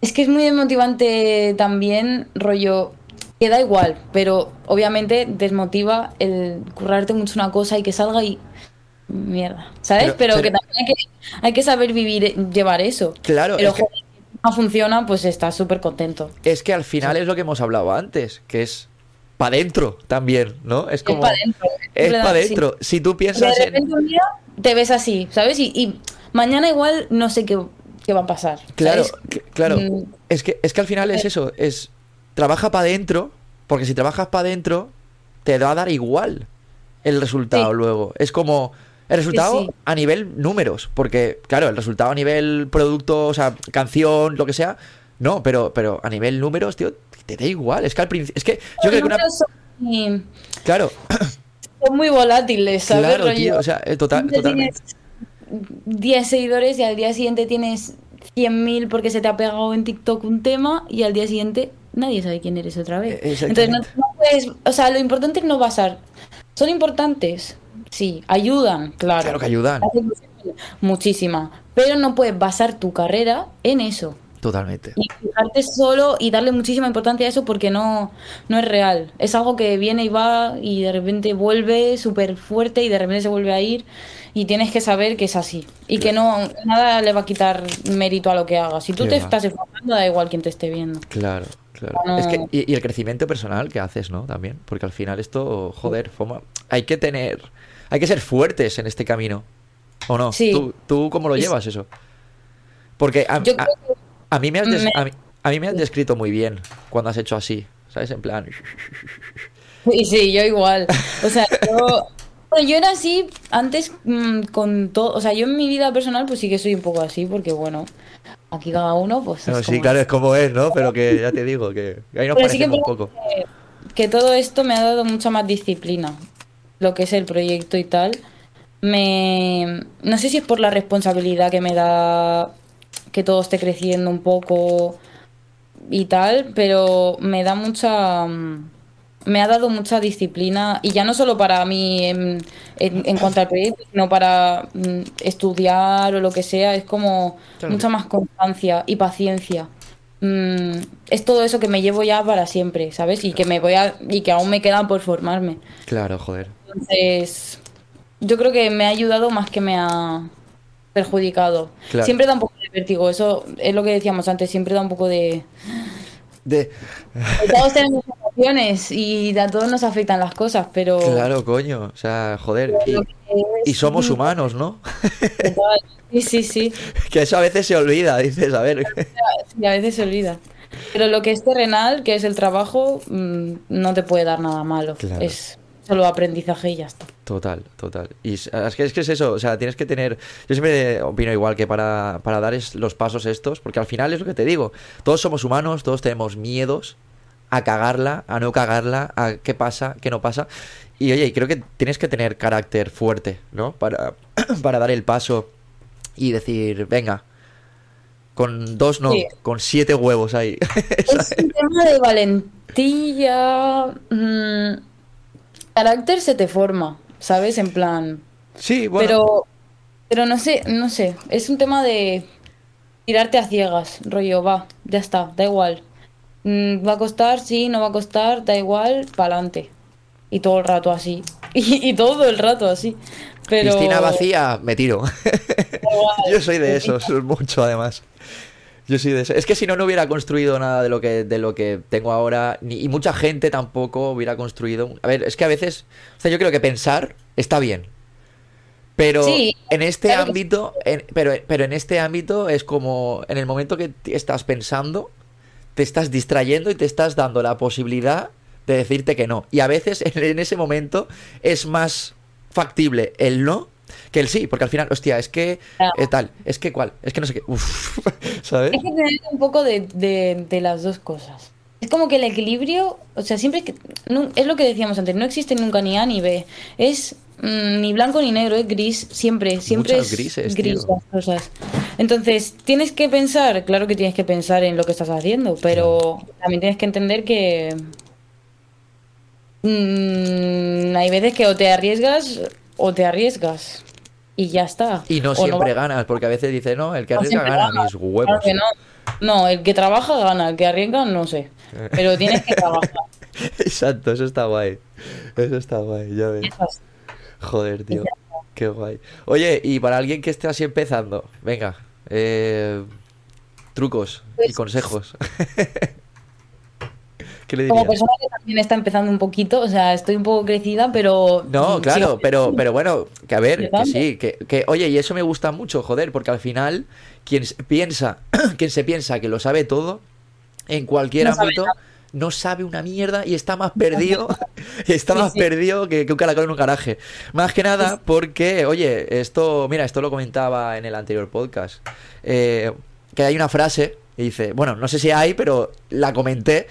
Es que es muy desmotivante también, rollo, que da igual, pero obviamente desmotiva el currarte mucho una cosa y que salga y mierda, ¿sabes? Pero, que también hay que, saber vivir, llevar eso. Claro. Pero que... no funciona, pues estás súper contento. Es que al final es lo que hemos hablado antes, que es para adentro también, ¿no? Es como... Es para adentro. Si tú piensas de repente un día te ves así, ¿sabes? Y, mañana igual no sé qué, va a pasar. Claro, claro. Mm. Es, que, es que al final es eso, es... Trabaja para adentro, porque si trabajas para adentro, te va a dar igual el resultado luego. Es como el resultado a nivel números, porque, claro, el resultado a nivel producto, o sea, canción, lo que sea, no, pero, pero a nivel números, tío, te da igual. Es que al principio. Es que yo creo que una. Son Claro. Son muy volátiles, ¿sabes? Claro, tío, o sea, eh, total, totalmente. Tienes 10 seguidores y al día siguiente tienes 100.000 porque se te ha pegado en TikTok un tema y al día siguiente nadie sabe quién eres otra vez. Entonces no, no puedes. O sea, lo importante es no basar. Son importantes, Sí, ayudan, claro. Claro que ayudan. Muchísima. Pero no puedes basar tu carrera en eso. Totalmente. Y fijarte solo y darle muchísima importancia a eso porque no, no es real. Es algo que viene y va y de repente vuelve súper fuerte y de repente se vuelve a ir y tienes que saber que es así. Y que no nada le va a quitar mérito a lo que hagas. Si tú te estás enfocando, da igual quien te esté viendo. Claro, claro. Es que, y, el crecimiento personal que haces, ¿no? También. Porque al final esto, joder, foma, hay que tener hay que ser fuertes en este camino. ¿O no? ¿Tú, ¿Tú, cómo lo llevas eso? Porque a, mí me has a, mí, me has descrito muy bien cuando has hecho así. ¿Sabes? En plan. Sí, sí, yo igual. O sea, yo. yo era así antes mm, con todo, o sea, yo en mi vida personal pues sí que soy un poco así porque bueno, aquí cada uno pues... sí, claro, es como es, ¿no? Pero que ya te digo, que ahí nos parecemos un poco. que, todo esto me ha dado mucha más disciplina lo que es el proyecto y tal, me no sé si es por la responsabilidad que me da que todo esté creciendo un poco y tal, pero me da mucha me ha dado mucha disciplina y ya no solo para mí en, en, cuanto al proyecto, sino para mm, estudiar o lo que sea, es como mucha más constancia y paciencia. Mm, es todo eso que me llevo ya para siempre, ¿sabes? Y que me voy a y que aún me queda por formarme. Claro, joder. Entonces, yo creo que me ha ayudado más que me ha perjudicado. Siempre da un poco de vértigo, eso es lo que decíamos antes, siempre da un poco de... De... Todos tenemos emociones y a todos nos afectan las cosas, pero... Claro, coño, o sea, joder. Y, somos humanos, ¿no? Sí, sí, sí. que eso a veces se olvida, dices, a ver. Sí, a veces se olvida. Pero lo que es terrenal, que es el trabajo, mm, no te puede dar nada malo. Es Solo aprendizaje y ya está. Total, total. Y es que, es que es eso, o sea, tienes que tener... Yo siempre opino igual que para, para dar los pasos estos, porque al final es lo que te digo, todos somos humanos, todos tenemos miedos a cagarla, a no cagarla, a qué pasa, qué no pasa. Y oye, creo que tienes que tener carácter fuerte, ¿no? Para, para dar el paso y decir, venga, con dos no, con siete huevos ahí. es un tema de valentía. Mm, carácter se te forma, ¿sabes? En plan. Sí, bueno. Pero, pero no sé, no sé. Es un tema de tirarte a ciegas, rollo, va, ya está, da igual. Mm, ¿Va a costar? Sí, no va a costar, da igual, pa'lante. Y todo el rato así. Y, todo el rato así. Pero... Piscina vacía, me tiro. Yo soy de esos, mucho además. Yo sí de eso. Es que si no, no hubiera construido nada de lo que, de lo que tengo ahora. Ni, y mucha gente tampoco hubiera construido. A ver, es que a veces. O sea, yo creo que pensar está bien. Pero en este ámbito. pero, pero en este ámbito es como. En el momento que estás pensando, te estás distrayendo y te estás dando la posibilidad de decirte que no. Y a veces en ese momento es más factible el no que el sí, porque al final, hostia, es que eh, tal, es que cuál, es que no sé qué, Uf, ¿sabes? Es que tener un poco de, las dos cosas. Es como que el equilibrio, o sea, siempre que. es lo que decíamos antes, no existe nunca ni A ni B. Es mm, ni blanco ni negro, es gris, siempre, siempre es grises, gris las cosas. Entonces, tienes que pensar, claro que tienes que pensar en lo que estás haciendo, pero también tienes que entender que. Mm, hay veces que o te arriesgas o te arriesgas y ya está. Y no siempre ganas, porque a veces dice, no, el que arriesga gana mis huevos. Claro que no. No, el que trabaja gana, el que arriesga no sé. Pero tienes que trabajar. Exacto, eso está guay. Eso está guay, ya ves. Joder, tío. Qué guay. Oye, y para alguien que esté así empezando, venga, eh, trucos y pues consejos. ¿Qué le Como persona que también está empezando un poquito, o sea, estoy un poco crecida, pero... No, claro, pero, pero bueno, que a ver, que sí, que, que, oye, y eso me gusta mucho, joder, porque al final, quien piensa, quien se piensa que lo sabe todo, en cualquier ámbito no sabe una mierda y está más perdido, está más perdido que, un caracol en un garaje. Más que nada porque, oye, esto, mira, esto lo comentaba en el anterior podcast, eh, que hay una frase y dice, bueno, no sé si hay, pero la comenté,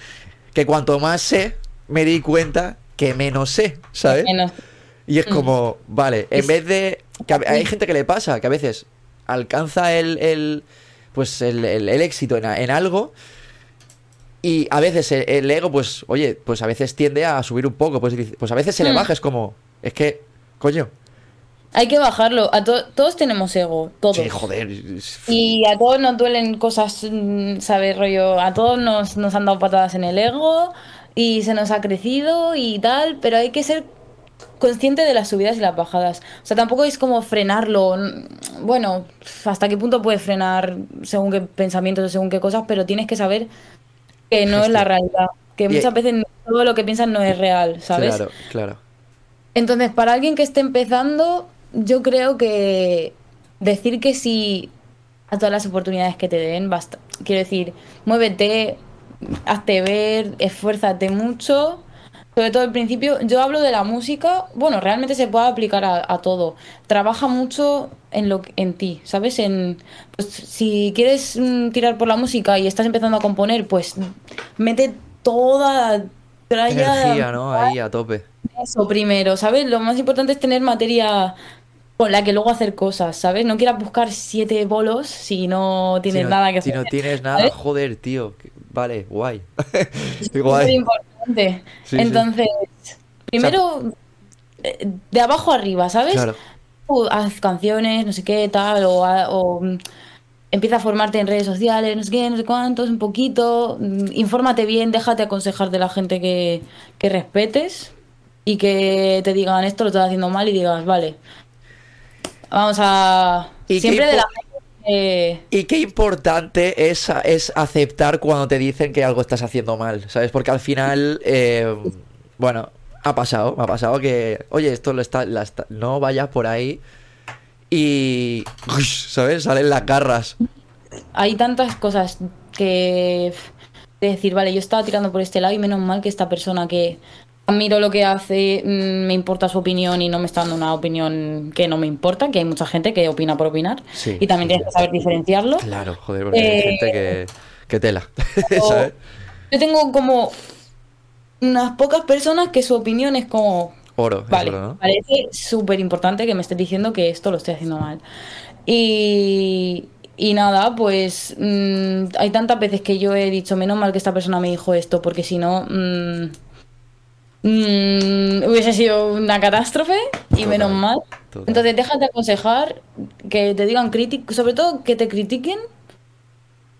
que cuanto más sé, me di cuenta que menos sé, ¿sabes? Y es mm. como, vale, en vez de... Que hay gente que le pasa, que a veces alcanza el, el pues el, el, éxito en, en algo y a veces el ego, pues, oye, pues a veces tiende a subir un poco. Pues, pues a veces se le hmm. baja, es como, es que, coño. Hay que bajarlo. A todos tenemos ego, todos. Sí, joder. Y a todos nos duelen cosas, mm, ¿sabes, rollo? A todos nos, nos han dado patadas en el ego y se nos ha crecido y tal, pero hay que ser consciente de las subidas y las bajadas. O sea, tampoco es como frenarlo. Bueno, hasta qué punto puedes frenar según qué pensamientos o según qué cosas, pero tienes que saber que no es la realidad. Que muchas veces todo lo que piensan no es real, ¿sabes? Claro, claro. Entonces, para alguien que esté empezando, yo creo que decir que sí a todas las oportunidades que te den, basta. Quiero decir, muévete, hazte ver, esfuérzate mucho. Sobre todo al principio, yo hablo de la música, bueno, realmente se puede aplicar a, todo. Trabaja mucho en lo en ti, ¿sabes? En pues, si quieres mm, tirar por la música y estás empezando a componer, pues mete toda la energía, ¿no? Ahí a tope. Eso primero, ¿sabes? Lo más importante es tener materia con la que luego hacer cosas, ¿sabes? No quieras buscar siete bolos si no tienes nada que hacer. Si no tienes nada, joder, tío. Vale, guay. Es muy importante. Entonces, primero, eh, de abajo arriba, ¿sabes? Claro. haz canciones, no sé qué, tal, o, mm, empieza a formarte en redes sociales, no sé qué, no sé cuántos, un poquito, mm, infórmate bien, déjate aconsejar de la gente que, que respetes y que te digan esto lo estás haciendo mal y digas, vale, vamos a... Siempre de la y qué importante es, es aceptar cuando te dicen que algo estás haciendo mal, ¿sabes? Porque al final, eh, bueno, ha pasado, me ha pasado que, oye, esto lo está, no vayas por ahí y, ¿sabes? Salen las garras. Hay tantas cosas que decir, vale, yo estaba tirando por este lado y menos mal que esta persona que admiro lo que hace, mm, me importa su opinión y no me está dando una opinión que no me importa, que hay mucha gente que opina por opinar y también tienes que saber diferenciarlo. Claro, joder, porque hay gente que, que tela. Yo tengo como unas pocas personas que su opinión es como... Oro, vale, parece súper importante que me estés diciendo que esto lo estoy haciendo mal. Y, y nada, pues mm, hay tantas veces que yo he dicho, menos mal que esta persona me dijo esto, porque si no... Mm, Mm, hubiese sido una catástrofe y menos mal. Entonces déjate aconsejar, que te digan críticos, sobre todo que te critiquen.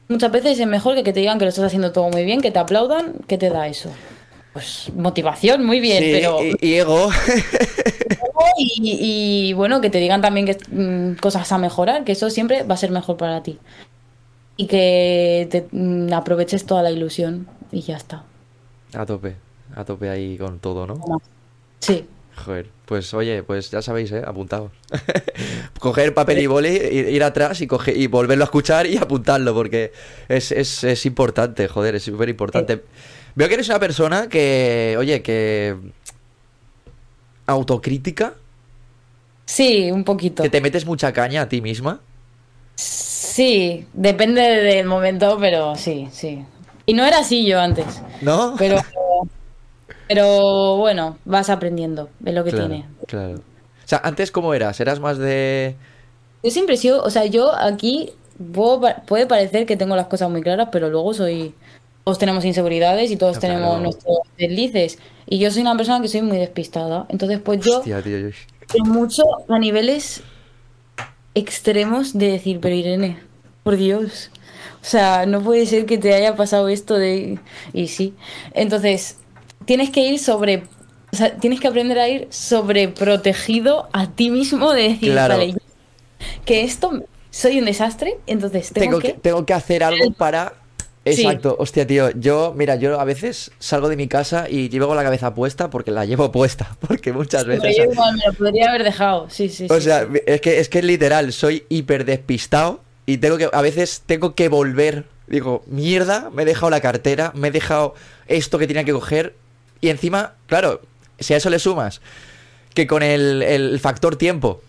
Muchas veces es mejor que, que te digan que lo estás haciendo todo muy bien, que te aplaudan, que te da eso. Pues motivación, muy bien, pero... Y, ego. y, bueno, que te digan también que mm, cosas a mejorar, que eso siempre va a ser mejor para ti. Y que te, mm, aproveches toda la ilusión y ya está. A tope a tope ahí con todo, ¿no? Sí. Joder, pues oye, pues ya sabéis, ¿eh? Apuntados. coger papel y boli, ir, atrás y, coger, y volverlo a escuchar y apuntarlo, porque es, es, es importante, joder, es súper importante. Veo que eres una persona que, oye, que... autocrítica. Sí, un poquito. Que te metes mucha caña a ti misma. Sí, depende del momento, pero sí, sí. Y no era así yo antes. ¿No? Pero Pero bueno, vas aprendiendo, es lo que tiene. Claro. O sea, antes, ¿cómo eras? ¿Eras más de.? Yo siempre he sido, o sea, yo aquí puede parecer que tengo las cosas muy claras, pero luego soy. Todos tenemos inseguridades y todos tenemos nuestros deslices. Y yo soy una persona que soy muy despistada. Entonces, pues yo. Hostia, tío, mucho a niveles extremos de decir, pero Irene, por Dios. O sea, no puede ser que te haya pasado esto de... Y sí. Entonces, tienes que ir sobre... O sea, tienes que aprender a ir sobreprotegido a ti mismo de decir, vale, que esto soy un desastre, entonces tengo, que... Tengo que hacer algo para Exacto, hostia, tío. Yo, mira, yo a veces salgo de mi casa y llevo la cabeza puesta porque la llevo puesta, porque muchas veces. Yo igual me lo podría haber dejado, sí, sí. O sea, es que es que literal, soy hiper despistado y tengo que, a veces tengo que volver. Digo, mierda, me he dejado la cartera, me he dejado esto que tenía que coger. Y encima, claro, si a eso le sumas que con el, factor tiempo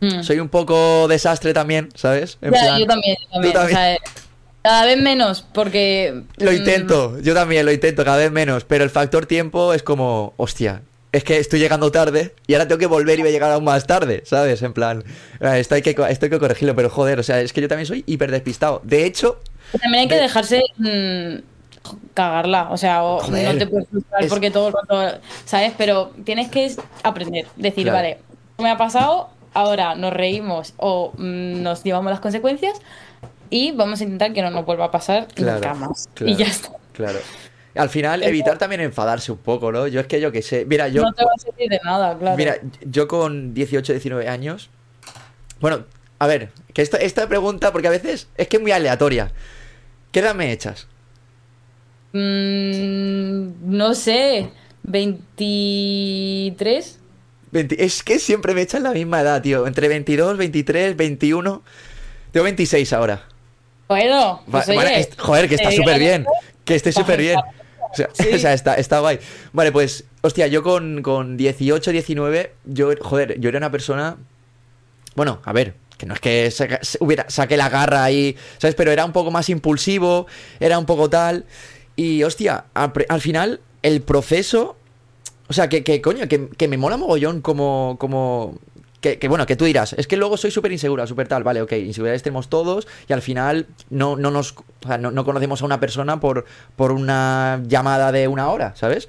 mm. soy un poco desastre también, ¿sabes? ya, yo también, yo también. Cada vez menos, porque... Lo mm, intento, yo también lo intento, cada vez menos, pero el factor tiempo es como, hostia, es que estoy llegando tarde y ahora tengo que volver y voy a llegar aún más tarde, ¿sabes? En plan, ah, esto hay que, esto hay que corregirlo, pero joder, o sea, es que yo también soy hiper despistado. De hecho... También hay que dejarse mm, cagarla, o sea, no te puedes frustrar porque todo el rato, ¿sabes? Pero tienes que aprender, decir, vale, me ha pasado, ahora nos reímos o mm, nos llevamos las consecuencias y vamos a intentar que no nos vuelva a pasar nunca más. y ya está. Claro. Al final, evitar también enfadarse un poco, ¿no? Yo es que yo que sé. Mira, yo. No te va a servir de nada, claro. Mira, yo con 18, 19 años. Bueno, a ver, que esta, esta pregunta, porque a veces es que es muy aleatoria. ¿Qué edad me echas? Mm, no sé. ¿23? es que siempre me echan la misma edad, tío. Entre 22, 23, 21. Tengo 26 ahora. Bueno, pues joder, que está súper bien. Que esté súper bien. O sea, está, está guay. Vale, pues, hostia, yo con, con 18, 19, yo, joder, yo era una persona. Bueno, a ver, que no es que hubiera, saqué la garra ahí, ¿sabes? Pero era un poco más impulsivo, era un poco tal. Y, hostia, al, final, el proceso. O sea, que, que coño, que, que, me mola mogollón como, como que, bueno, que tú dirás, es que luego soy súper insegura, súper tal, vale, ok, inseguridades tenemos todos y al final no, no nos no, conocemos a una persona por, por una llamada de una hora, ¿sabes?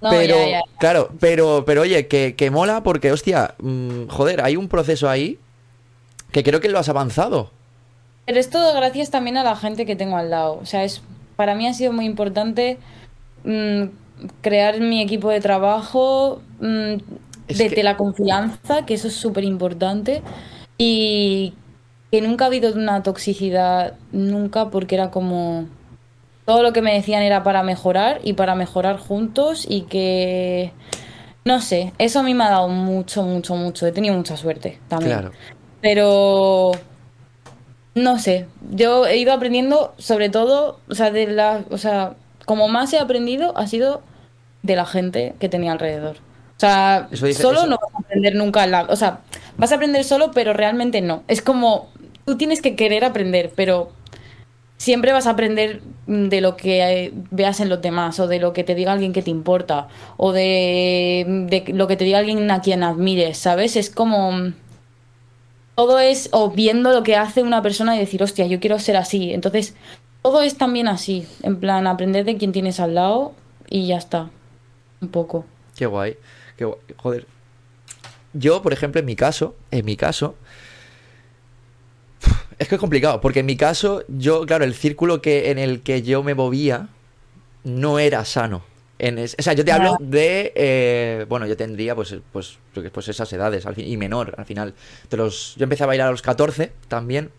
pero, claro, pero, pero oye, que, que mola porque, hostia, mm, joder, hay un proceso ahí que creo que lo has avanzado. Pero es todo gracias también a la gente que tengo al lado. O sea, es para mí ha sido muy importante mm, crear mi equipo de trabajo, mm, desde la confianza, que eso es súper importante, y que nunca ha habido una toxicidad, nunca, porque era como... Todo lo que me decían era para mejorar y para mejorar juntos y que... No sé, eso a mí me ha dado mucho, mucho, mucho. He tenido mucha suerte también. Claro. Pero... No sé, yo he ido aprendiendo sobre todo, o sea, de la, o sea, como más he aprendido ha sido de la gente que tenía alrededor. O sea, solo no vas a aprender nunca. La, o sea, vas a aprender solo, pero realmente no. Es como, tú tienes que querer aprender, pero siempre vas a aprender de lo que veas en los demás, o de lo que te diga alguien que te importa, o de, de lo que te diga alguien a quien admires, ¿sabes? Es como... Todo es o viendo lo que hace una persona y decir, hostia, yo quiero ser así. Entonces, todo es también así. En plan, aprender de quien tienes al lado y ya está. Un poco. Qué guay joder. Yo, por ejemplo, en mi caso, en mi caso, es que es complicado, porque en mi caso, yo, claro, el círculo que, en el que yo me movía no era sano. En o sea, yo te hablo de. Eh, bueno, yo tendría, pues, pues, pues esas edades, al fin, y menor, al final. De los, yo empecé a bailar a los 14 también.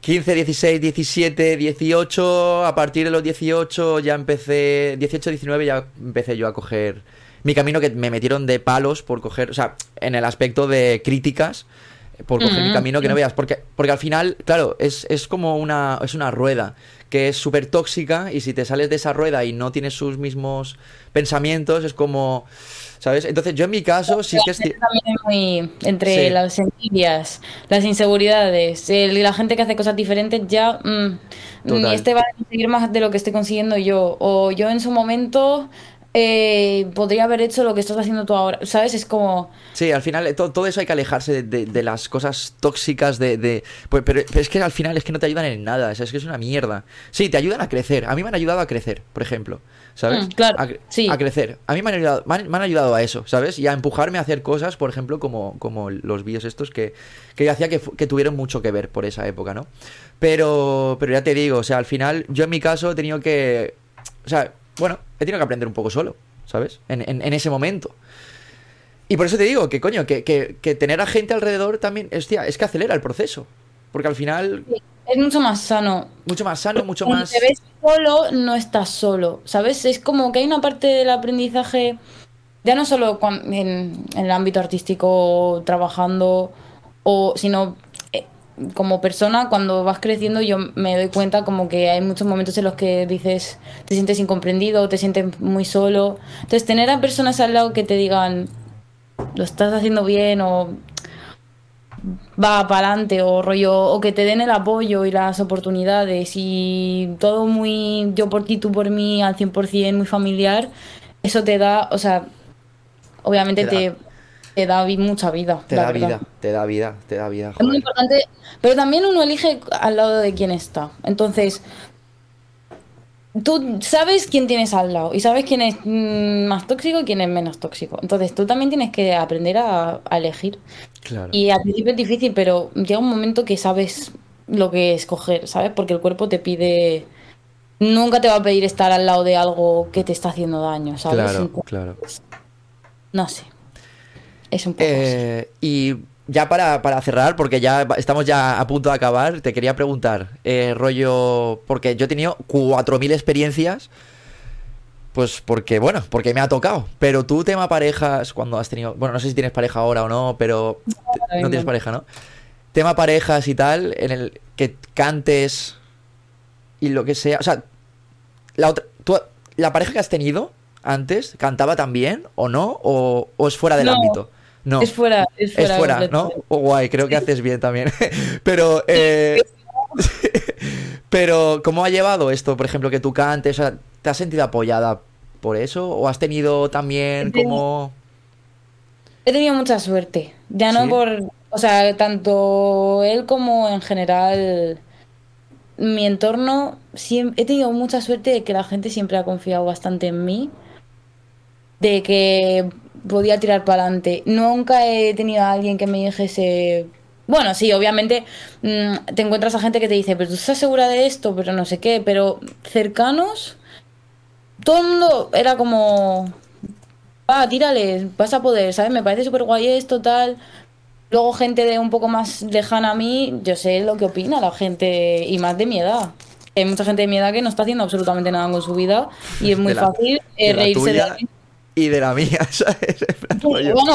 15, 16, 17, 18. A partir de los 18 ya empecé. 18, 19 ya empecé yo a coger mi camino que me metieron de palos por coger, o sea, en el aspecto de críticas, por coger mi camino que no veas, porque, porque al final, claro, es, es como una, es una rueda que es súper tóxica y si te sales de esa rueda y no tienes sus mismos pensamientos, es como... ¿Sabes? Entonces yo en mi caso sí que es... También muy entre las envidias, las inseguridades, la gente que hace cosas diferentes ya... Mm, ni este va a conseguir más de lo que estoy consiguiendo yo. O yo en su momento eh, podría haber hecho lo que estás haciendo tú ahora. ¿Sabes? Es como. Sí, al final todo, todo eso hay que alejarse de, las cosas tóxicas de. Pues, pero, es que al final es que no te ayudan en nada. es que es una mierda. Sí, te ayudan a crecer. A mí me han ayudado a crecer, por ejemplo. ¿Sabes? Mm, claro. A, sí. a, crecer. A mí me han, ayudado, me han, ayudado a eso, ¿sabes? Y a empujarme a hacer cosas, por ejemplo, como, como los vídeos estos que, que hacía que, que tuvieron mucho que ver por esa época, ¿no? Pero, pero ya te digo, o sea, al final, yo en mi caso he tenido que. O sea, bueno, he tenido que aprender un poco solo, ¿sabes? En, ese momento. Y por eso te digo que, coño, que, tener a gente alrededor también, hostia, es que acelera el proceso. Porque al final. Es mucho más sano. Mucho más sano, mucho más. Si te ves solo, no estás solo, ¿sabes? Es como que hay una parte del aprendizaje, ya no solo en, en el ámbito artístico, trabajando, o sino como persona, cuando vas creciendo, yo me doy cuenta como que hay muchos momentos en los que dices, te sientes incomprendido, te sientes muy solo. Entonces, tener a personas al lado que te digan, lo estás haciendo bien o va para adelante o rollo, o que te den el apoyo y las oportunidades y todo muy yo por ti, tú por mí, al 100%, muy familiar, eso te da, o sea, obviamente te te da mucha vida. Te da vida, te da vida, te da vida. Es muy importante, pero también uno elige al lado de quién está. Entonces, tú sabes quién tienes al lado y sabes quién es mm, más tóxico y quién es menos tóxico. Entonces, tú también tienes que aprender a, elegir. Claro. Y al principio es difícil, pero llega un momento que sabes lo que escoger, ¿sabes? Porque el cuerpo te pide nunca te va a pedir estar al lado de algo que te está haciendo daño, ¿sabes? Claro, claro. No sé. Es un poco eh, Y ya para, cerrar, porque ya estamos ya a punto de acabar, te quería preguntar, eh, rollo, porque yo he tenido 4.000 experiencias, pues porque, bueno, porque me ha tocado, pero tú tema parejas, cuando has tenido, bueno, no sé si tienes pareja ahora o no, pero no, tienes pareja, ¿no? Tema parejas y tal, en el que cantes y lo que sea, o sea, la otra, la pareja que has tenido antes, ¿cantaba también o no? ¿O, es fuera del ámbito? No. Es fuera, es fuera. ¿no? Oh, guay, creo que haces bien también. pero, eh, pero, ¿cómo ha llevado esto, por ejemplo, que tú cantes? ¿Te has sentido apoyada por eso? ¿O has tenido también como...? He tenido mucha suerte. Ya no por... O sea, tanto él como en general mi entorno, he tenido mucha suerte de que la gente siempre ha confiado bastante en mí, de que podía tirar para adelante. Nunca he tenido a alguien que me dijese, bueno, sí, obviamente mm, te encuentras a gente que te dice, pero tú estás segura de esto, pero no sé qué, pero cercanos, todo el mundo era como, va, tírale, vas a poder, ¿sabes? Me parece súper guay esto, tal. Luego gente de un poco más lejana a mí, yo sé lo que opina la gente y más de mi edad. Hay mucha gente de mi edad que no está haciendo absolutamente nada con su vida y es muy fácil eh, reírse de y de la mía, ¿sabes?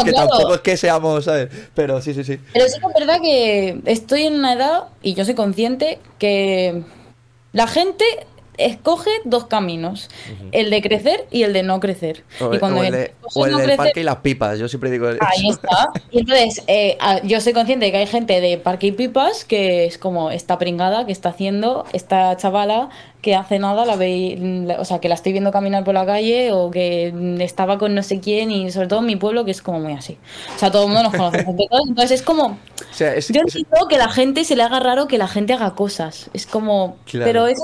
que tampoco es que seamos, ¿sabes? Pero sí, sí, sí. Pero sí que es verdad que estoy en una edad, y yo soy consciente, que la gente escoge dos caminos, el de crecer y el de no crecer. O, y cuando el, de, del parque y las pipas, yo siempre digo eso. Ahí está. Y entonces, eh, yo soy consciente de que hay gente de parque y pipas que es como esta pringada que está haciendo esta chavala que hace nada la ve, o sea, que la estoy viendo caminar por la calle o que estaba con no sé quién y sobre todo en mi pueblo que es como muy así. O sea, todo el mundo nos conoce. Entonces es como... yo entiendo que la gente se le haga raro que la gente haga cosas. Es como... Pero eso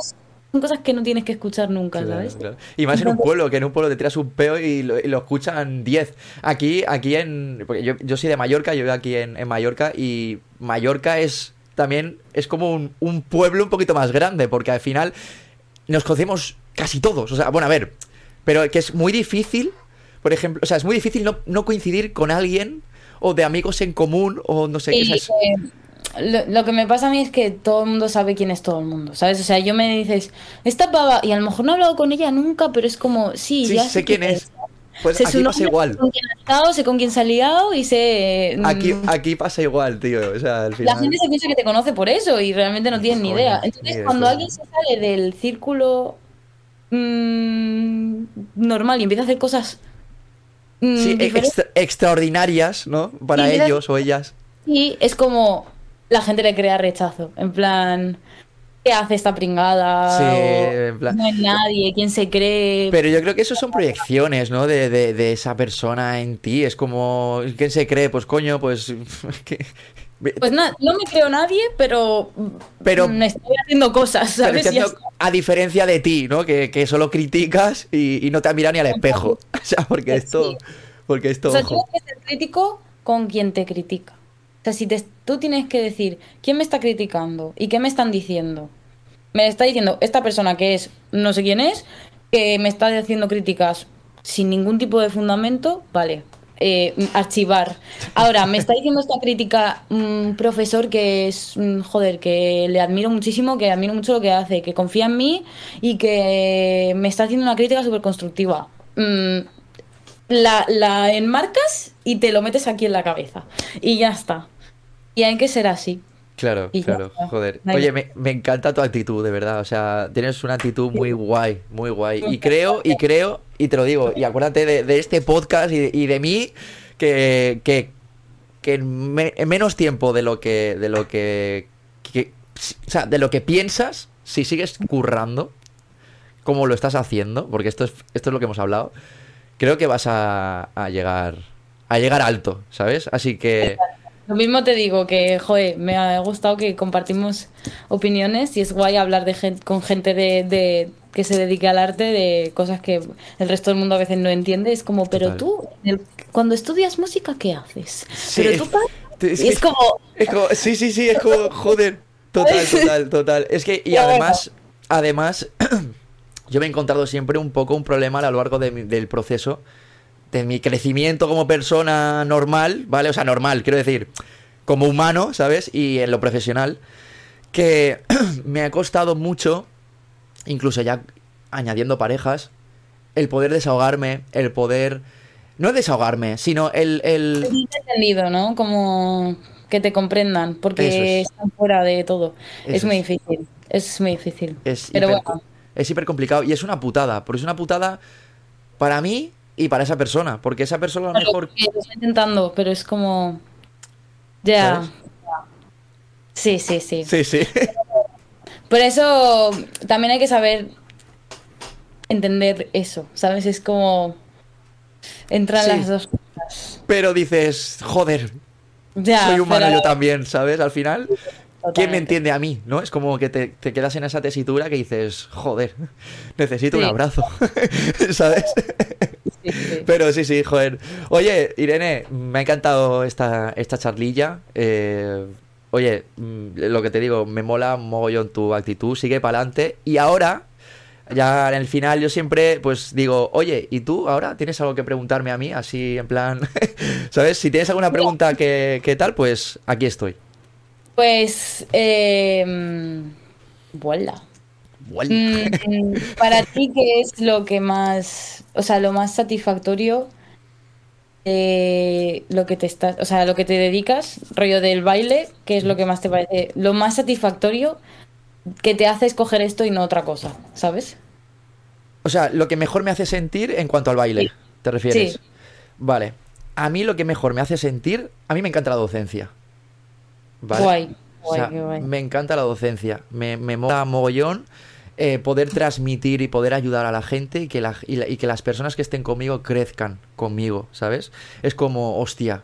son cosas que no tienes que escuchar nunca, ¿sabes? Y más en un pueblo, que en un pueblo te tiras un peo y lo, escuchan 10. Aquí, aquí en... Porque yo, yo soy de Mallorca, yo vivo aquí en, en Mallorca y Mallorca es también es como un, un, pueblo un poquito más grande, porque al final nos conocemos casi todos. O sea, bueno, a ver, pero que es muy difícil, por ejemplo, o sea, es muy difícil no, no coincidir con alguien o de amigos en común o no sé qué. es. Eh, lo, que me pasa a mí es que todo el mundo sabe quién es todo el mundo, ¿sabes? O sea, yo me dices, esta pava, y a lo mejor no he hablado con ella nunca, pero es como, sí, ya sé, quién es. Pues aquí pasa igual. Sé con quién ha estado, sé con quién se ha liado y sé. Mm, aquí, aquí pasa igual, tío. O sea, al final... La gente se piensa que te conoce por eso y realmente no tienen ni idea. Entonces, cuando alguien se sale del círculo mmm, normal y empieza a hacer cosas. Mmm, sí, extraordinarias, ¿no? Para ellos o ellas. Y es como. La gente le crea rechazo. En plan. ¿qué hace esta pringada? Sí, No es nadie, ¿quién se cree? Pero yo creo que eso son proyecciones, ¿no? De, de, esa persona en ti. Es como, ¿quién se cree? Pues coño, pues... Pues no, no me creo nadie, pero, pero me estoy haciendo cosas, ¿sabes? a diferencia de ti, ¿no? Que, que solo criticas y, no te miras ni al espejo. O sea, porque esto... Porque esto... O sea, tienes que ser crítico con quien te critica. Sea, si tú tienes que decir, ¿quién me está criticando? ¿Y qué me están diciendo? Me está diciendo esta persona que es, no sé quién es, que me está haciendo críticas sin ningún tipo de fundamento, vale, eh, archivar. Ahora, me está diciendo esta crítica un profesor que es, joder, que le admiro muchísimo, que admiro mucho lo que hace, que confía en mí y que me está haciendo una crítica súper constructiva. Mm, la, la enmarcas y te lo metes aquí en la cabeza. Y ya está. Y hay que ser así. Claro, claro, joder. Oye, me, me, encanta tu actitud, de verdad. O sea, tienes una actitud muy guay, muy guay. Y creo, y creo, y te lo digo, y acuérdate de, este podcast y, de mí, que, que, en, menos tiempo de lo que, de lo que, o sea, de lo que piensas, si sigues currando, como lo estás haciendo, porque esto es, esto es lo que hemos hablado, creo que vas a, a llegar, a llegar alto, ¿sabes? Así que... Lo mismo te digo que, joder, me ha gustado que compartimos opiniones y es guay hablar de gente, con gente de, que se dedique al arte de cosas que el resto del mundo a veces no entiende. Es como, pero tú, cuando estudias música, ¿qué haces? Pero tú, es, como... Sí, sí, sí, es como, joder, total, total, total. Es que, y además, además, yo me he encontrado siempre un poco un problema a lo largo del proceso de mi crecimiento como persona normal, ¿vale? O sea, normal, quiero decir, como humano, ¿sabes? Y en lo profesional, que me ha costado mucho, incluso ya añadiendo parejas, el poder desahogarme, el poder... No desahogarme, sino el... el... entendido, ¿no? Como que te comprendan, porque están fuera de todo. es muy difícil, es muy difícil. Es Pero bueno. Es hiper complicado y es una putada, porque es una putada para mí y para esa persona, porque esa persona a lo mejor... Lo estoy intentando, pero es como... Ya. Sí, sí, sí. Sí, sí. Por eso también hay que saber entender eso, ¿sabes? Es como... Entran las dos cosas. Pero dices, joder, ya, soy humano yo también, ¿sabes? Al final, ¿quién me entiende a mí? ¿No? Es como que te, quedas en esa tesitura que dices, joder, necesito un abrazo, ¿sabes? Pero sí, sí, joder. Oye, Irene, me ha encantado esta, esta charlilla. Eh, oye, mm, lo que te digo, me mola mogollón tu actitud, sigue para adelante. Y ahora, ya en el final, yo siempre pues digo, oye, ¿y tú ahora tienes algo que preguntarme a mí? Así en plan, ¿sabes? Si tienes alguna pregunta que, que tal, pues aquí estoy. Pues, eh, vuela. Mm, para ti, ¿qué es lo que más, o sea, lo más satisfactorio lo que te estás, o sea, lo que te dedicas, rollo del baile, ¿qué es lo que más te parece? Lo más satisfactorio que te hace escoger esto y no otra cosa, ¿sabes? O sea, lo que mejor me hace sentir en cuanto al baile, ¿te refieres? Sí. Vale. A mí lo que mejor me hace sentir, a mí me encanta la docencia. Guay. Me encanta la docencia. Me, me mola mogollón eh, poder transmitir y poder ayudar a la gente y que, y, que las personas que estén conmigo crezcan conmigo, ¿sabes? Es como, hostia,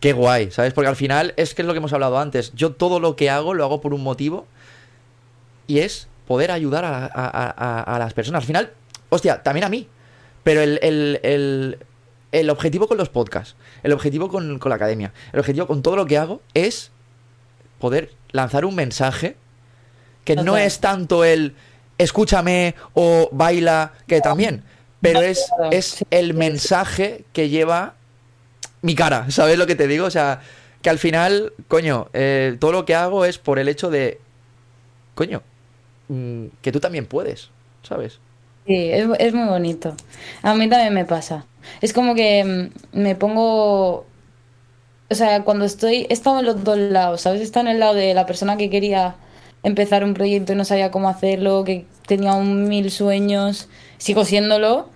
qué guay, ¿sabes? Porque al final es que es lo que hemos hablado antes. Yo todo lo que hago lo hago por un motivo y es poder ayudar a, las personas. Al final, hostia, también a mí. Pero el, el, el, objetivo con los podcasts, el objetivo con, con la academia, el objetivo con todo lo que hago es poder lanzar un mensaje que no es tanto el escúchame o baila, que también, pero es, es el mensaje que lleva mi cara, ¿sabes lo que te digo? O sea, que al final, coño, eh, todo lo que hago es por el hecho de, coño, mm, que tú también puedes, ¿sabes? Sí, es, es muy bonito. A mí también me pasa. Es como que mm, me pongo o sea, cuando estoy, he estado en los dos lados, ¿sabes? He estado en el lado de la persona que quería empezar un proyecto y no sabía cómo hacerlo, que tenía un mil sueños, sigo siéndolo.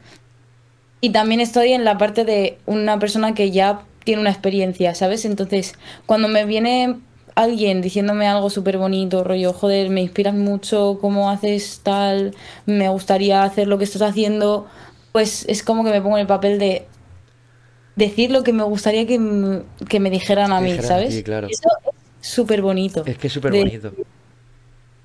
Y también estoy en la parte de una persona que ya tiene una experiencia, ¿sabes? Entonces, cuando me viene alguien diciéndome algo súper bonito, rollo, joder, me inspiras mucho, cómo haces tal, me gustaría hacer lo que estás haciendo, pues es como que me pongo en el papel de decir lo que me gustaría que, me dijeran a mí, ¿sabes? Sí, claro. Eso es súper bonito. Es que es súper bonito.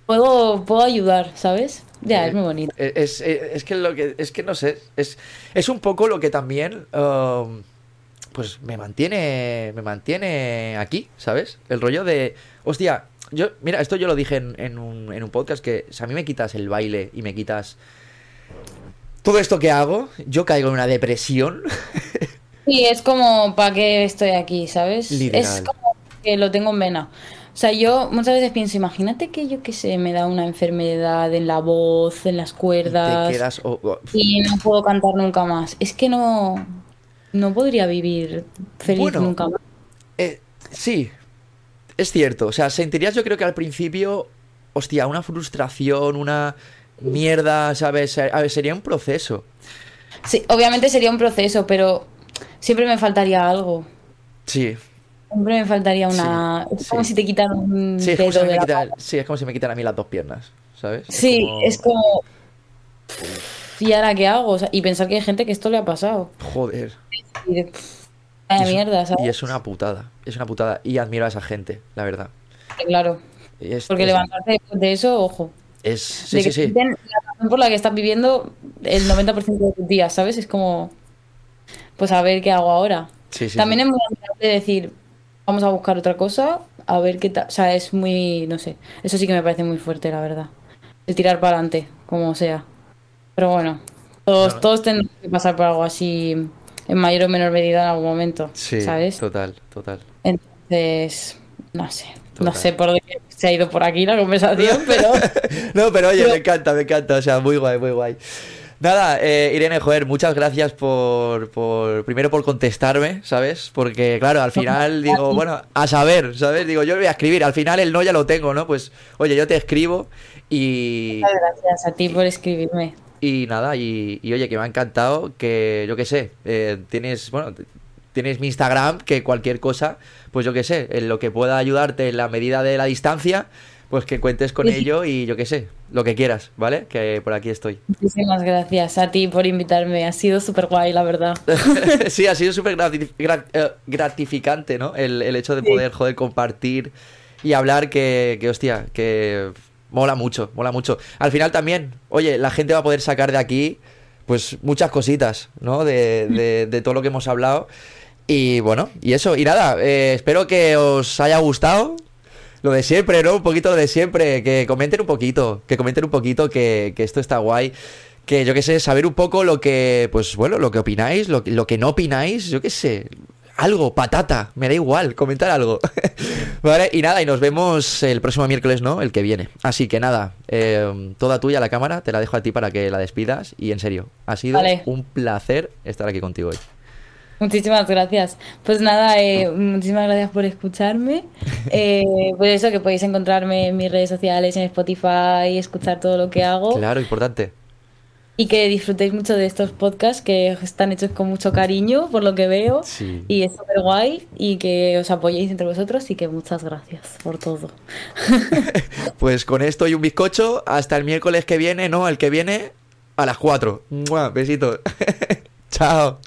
Puedo, puedo ayudar, ¿sabes? Ya, es muy bonito. Eh, es, es, que lo que, es que no sé, es, es un poco lo que también... Um, pues me mantiene, me mantiene aquí, ¿sabes? El rollo de, hostia, yo, mira, esto yo lo dije en, un, en un podcast que si a mí me quitas el baile y me quitas todo esto que hago, yo caigo en una depresión. Sí, es como, ¿para qué estoy aquí, sabes? Es como que lo tengo en vena. O sea, yo muchas veces pienso, imagínate que yo qué sé, me da una enfermedad en la voz, en las cuerdas. y no puedo cantar nunca más. Es que no, no podría vivir feliz nunca más. Eh, sí, es cierto. O sea, sentirías yo creo que al principio, hostia, una frustración, una mierda, ¿sabes? A ver, sería un proceso. Sí, obviamente sería un proceso, pero siempre me faltaría algo. Sí. Siempre me faltaría una... es como si te quitaran un sí, es como si me Sí, es como si me quitaran a mí las dos piernas, ¿sabes? Sí, es como... ¿Y ahora qué hago? y pensar que hay gente que esto le ha pasado. Joder. Y, mierda, ¿sabes? Y es una putada, es una putada. Y admiro a esa gente, la verdad. Claro. Porque levantarte de eso, ojo. Es, sí, sí, sí. La razón por la que estás viviendo el 90% de tus días, ¿sabes? Es como, pues a ver qué hago ahora. Sí, sí, También es muy importante decir, vamos a buscar otra cosa, a ver qué tal. O sea, es muy, no sé, eso sí que me parece muy fuerte, la verdad. El tirar para adelante, como sea. Pero bueno, todos, todos tenemos que pasar por algo así en mayor o menor medida en algún momento. Sí, ¿sabes? Total, total. Entonces, no sé. No sé por qué se ha ido por aquí la conversación, pero. no, pero oye, me encanta, me encanta. O sea, muy guay, muy guay. Nada, eh, Irene, joder, muchas gracias por, por, primero por contestarme, ¿sabes? Porque, claro, al final digo, bueno, a saber, ¿sabes? Digo, yo voy a escribir, al final el no ya lo tengo, ¿no? Pues, oye, yo te escribo y... Muchas gracias a ti por escribirme. Y nada, y, oye, que me ha encantado que, yo qué sé, eh, tienes, bueno, tienes mi Instagram, que cualquier cosa, pues yo qué sé, en lo que pueda ayudarte en la medida de la distancia, pues que cuentes con ello y yo qué sé, lo que quieras, ¿vale? Que por aquí estoy. Muchísimas gracias a ti por invitarme, ha sido súper guay, la verdad. sí, ha sido súper eh, gratificante, ¿no? El, hecho de poder, joder, compartir y hablar que, que hostia, que mola mucho, mola mucho. Al final también, oye, la gente va a poder sacar de aquí, pues, muchas cositas, ¿no? De, de, todo lo que hemos hablado. Y bueno, y eso, y nada, eh, espero que os haya gustado. Lo de siempre, ¿no? Un poquito lo de siempre. Que comenten un poquito, que comenten un poquito que, que esto está guay que yo qué sé, saber un poco lo que, pues bueno, lo que opináis, lo, lo que no opináis, yo qué sé, algo, patata, me da igual, comentar algo. vale, y nada, y nos vemos el próximo miércoles, ¿no? El que viene. Así que nada, eh, toda tuya la cámara, te la dejo a ti para que la despidas. Y en serio, ha sido un placer estar aquí contigo hoy. Muchísimas gracias. Pues nada, eh, muchísimas gracias por escucharme. Eh, pues eso, que podéis encontrarme en mis redes sociales, en Spotify, escuchar todo lo que hago. Claro, importante y que disfrutéis mucho de estos podcasts que están hechos con mucho cariño, por lo que veo. Y es súper guay y que os apoyéis entre vosotros y que muchas gracias por todo. pues con esto y un bizcocho, hasta el miércoles que viene, no, el que viene a las 4. Besitos. Chao.